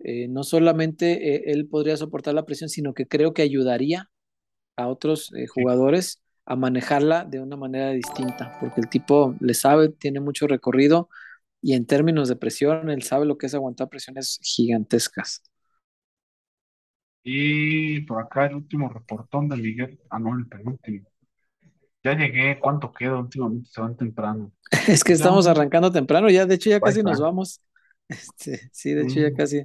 eh, no solamente eh, él podría soportar la presión, sino que creo que ayudaría a otros eh, jugadores a manejarla de una manera distinta, porque el tipo le sabe, tiene mucho recorrido y en términos de presión, él sabe lo que es aguantar presiones gigantescas. Y por acá el último reportón de Miguel. Ah, no, el penúltimo. Ya llegué. ¿Cuánto queda? Últimamente se van temprano. Es que estamos Ya. arrancando temprano, ya de hecho ya casi nos vamos. Este, sí, de hecho ya Mm. casi.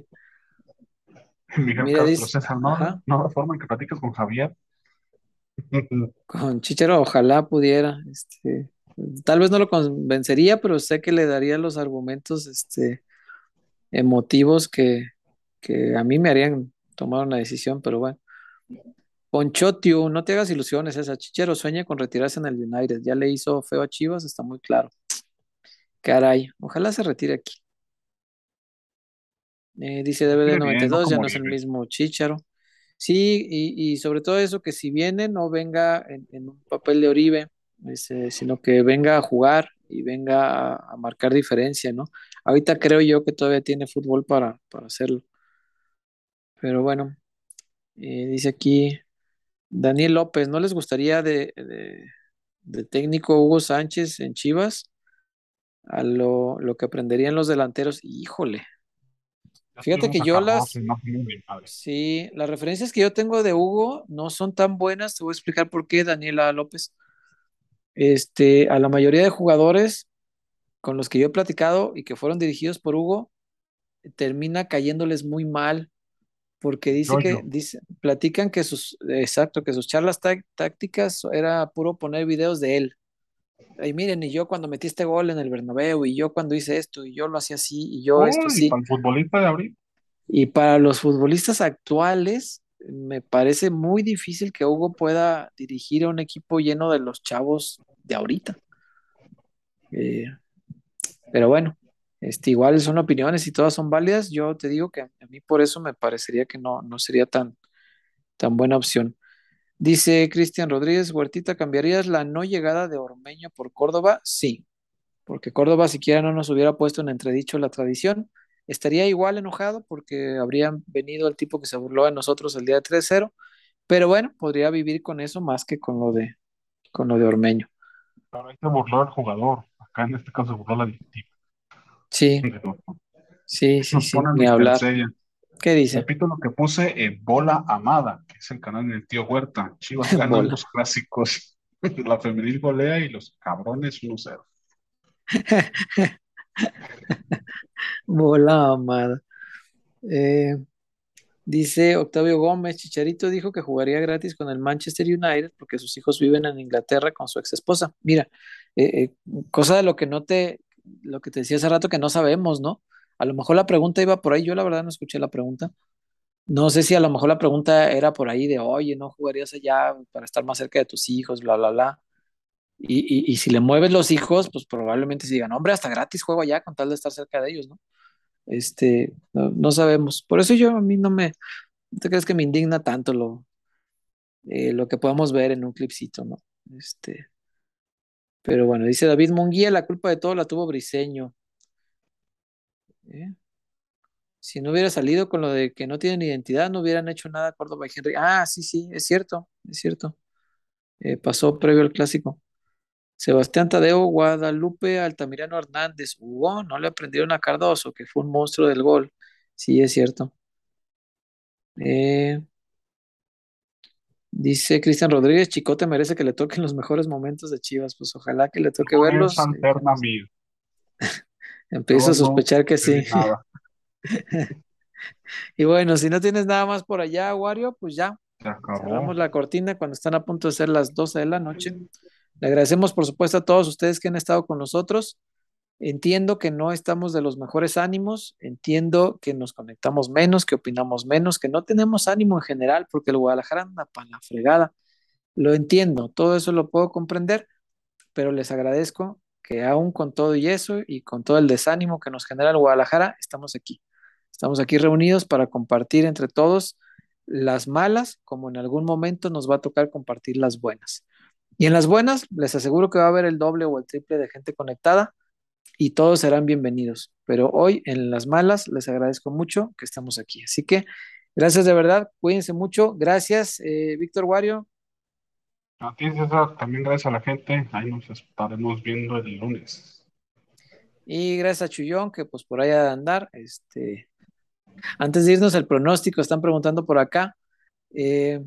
Miguel Mira, Castro dice- César, ¿no? ajá. No, la forma en que platicas con Javier. Con Chichero, ojalá pudiera. Este, tal vez no lo convencería, pero sé que le daría los argumentos este, emotivos que, que a mí me harían tomar una decisión, pero bueno. Ponchotiu, no te hagas ilusiones, esa Chichero sueña con retirarse en el United. Ya le hizo feo a Chivas, está muy claro. Caray, ojalá se retire aquí. Eh, dice DVD92, no ya como no es el mismo Chicharo. Sí, y, y sobre todo eso, que si viene, no venga en, en un papel de Oribe, este, sino que venga a jugar y venga a, a marcar diferencia, ¿no? Ahorita creo yo que todavía tiene fútbol para, para hacerlo. Pero bueno, eh, dice aquí Daniel López, ¿no les gustaría de, de- de técnico Hugo Sánchez en Chivas? A lo, lo que aprenderían los delanteros, híjole. Fíjate que yo las-. Sí, las referencias que yo tengo de Hugo no son tan buenas. Te voy a explicar por qué, Daniela López. Este, a la mayoría de jugadores con los que yo he platicado y que fueron dirigidos por Hugo, termina cayéndoles muy mal, porque dice que, dice, platican que sus, exacto, que sus charlas tá- tácticas era puro poner videos de él. Y miren, y yo cuando metí este gol en el Bernabéu, y yo cuando hice esto, y yo lo hacía así, y yo esto así. para el futbolista de abril. Y para los futbolistas actuales, me parece muy difícil que Hugo pueda dirigir a un equipo lleno de los chavos de ahorita. Eh, pero bueno, este, igual son opiniones y todas son válidas. Yo te digo que a mí por eso me parecería que no, no sería tan, tan buena opción. Dice Cristian Rodríguez, Huertita, ¿cambiarías la no llegada de Ormeño por Córdoba? Sí, porque Córdoba siquiera no nos hubiera puesto en entredicho la tradición. Estaría igual enojado porque habrían venido el tipo que se burló de nosotros el día de 3-0, pero bueno, podría vivir con eso más que con lo de, con lo de Ormeño. Pero ahí se burló el jugador. Acá en este caso se burló la directiva. Sí, sí, sí, sí, ni hablar. ¿Qué dice? Repito lo que puse en Bola Amada, que es el canal del tío Huerta. Chivas ganan los clásicos. La femenil golea y los cabrones 1-0. Bola amada. Eh, dice Octavio Gómez, Chicharito dijo que jugaría gratis con el Manchester United porque sus hijos viven en Inglaterra con su ex esposa. Mira, eh, eh, cosa de lo que no te, lo que te decía hace rato que no sabemos, ¿no? A lo mejor la pregunta iba por ahí, yo la verdad no escuché la pregunta. No sé si a lo mejor la pregunta era por ahí de, oye, ¿no jugarías allá para estar más cerca de tus hijos, bla, bla, bla? Y, y, y si le mueves los hijos, pues probablemente se digan, hombre, hasta gratis juego allá con tal de estar cerca de ellos, ¿no? Este, no, no sabemos. Por eso yo a mí no me, te crees que me indigna tanto lo, eh, lo que podamos ver en un clipcito, ¿no? Este, pero bueno, dice David Munguía, la culpa de todo la tuvo Briseño. ¿Eh? Si no hubiera salido con lo de que no tienen identidad, no hubieran hecho nada Córdoba y Henry. Ah, sí, sí, es cierto, es cierto. Eh, pasó previo al clásico. Sebastián Tadeo, Guadalupe, Altamirano Hernández. Hugo, no le aprendieron a Cardoso, que fue un monstruo del gol. Sí, es cierto. Eh, dice Cristian Rodríguez, Chicote merece que le toquen los mejores momentos de Chivas. Pues ojalá que le toque No verlos. Empiezo a sospechar que sí. Y bueno, si no tienes nada más por allá, Wario, pues ya. Cerramos la cortina cuando están a punto de ser las 12 de la noche. Le agradecemos, por supuesto, a todos ustedes que han estado con nosotros. Entiendo que no estamos de los mejores ánimos, entiendo que nos conectamos menos, que opinamos menos, que no tenemos ánimo en general, porque el Guadalajara anda para la fregada. Lo entiendo, todo eso lo puedo comprender, pero les agradezco que aún con todo y eso y con todo el desánimo que nos genera el Guadalajara, estamos aquí. Estamos aquí reunidos para compartir entre todos las malas, como en algún momento nos va a tocar compartir las buenas. Y en las buenas, les aseguro que va a haber el doble o el triple de gente conectada y todos serán bienvenidos. Pero hoy en las malas les agradezco mucho que estamos aquí. Así que gracias de verdad, cuídense mucho. Gracias, eh, Víctor Wario. A ti, César, también gracias a la gente. Ahí nos estaremos viendo el lunes. Y gracias a Chuyón, que pues por ahí a andar. Este, antes de irnos el pronóstico, están preguntando por acá. Eh,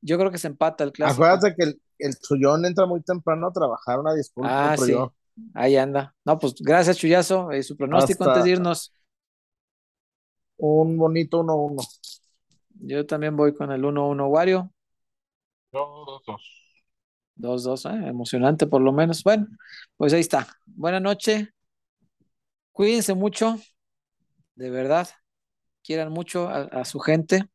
yo creo que se empata el clásico. Acuérdate que el, el Chuyón entra muy temprano a trabajar, una disculpa. Ah, sí. yo. Ahí anda. No, pues gracias, Chuyazo. Eh, su pronóstico Hasta- antes de irnos. Un bonito 1-1. Yo también voy con el 1-1 Wario. Dos, dos. 2-2, ¿eh? emocionante por lo menos. Bueno, pues ahí está. Buena noche. Cuídense mucho. De verdad. Quieran mucho a, a su gente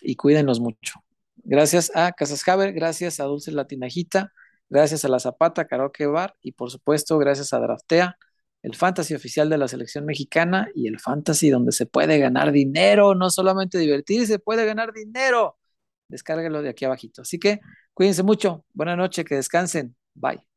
y cuídenlos mucho. Gracias a Casas Haber, gracias a Dulce Latinajita, gracias a La Zapata Karaoke Bar y por supuesto gracias a Draftea, el fantasy oficial de la selección mexicana y el fantasy donde se puede ganar dinero, no solamente divertirse, puede ganar dinero. Descárguelo de aquí abajito. Así que cuídense mucho. Buenas noches, que descansen. Bye.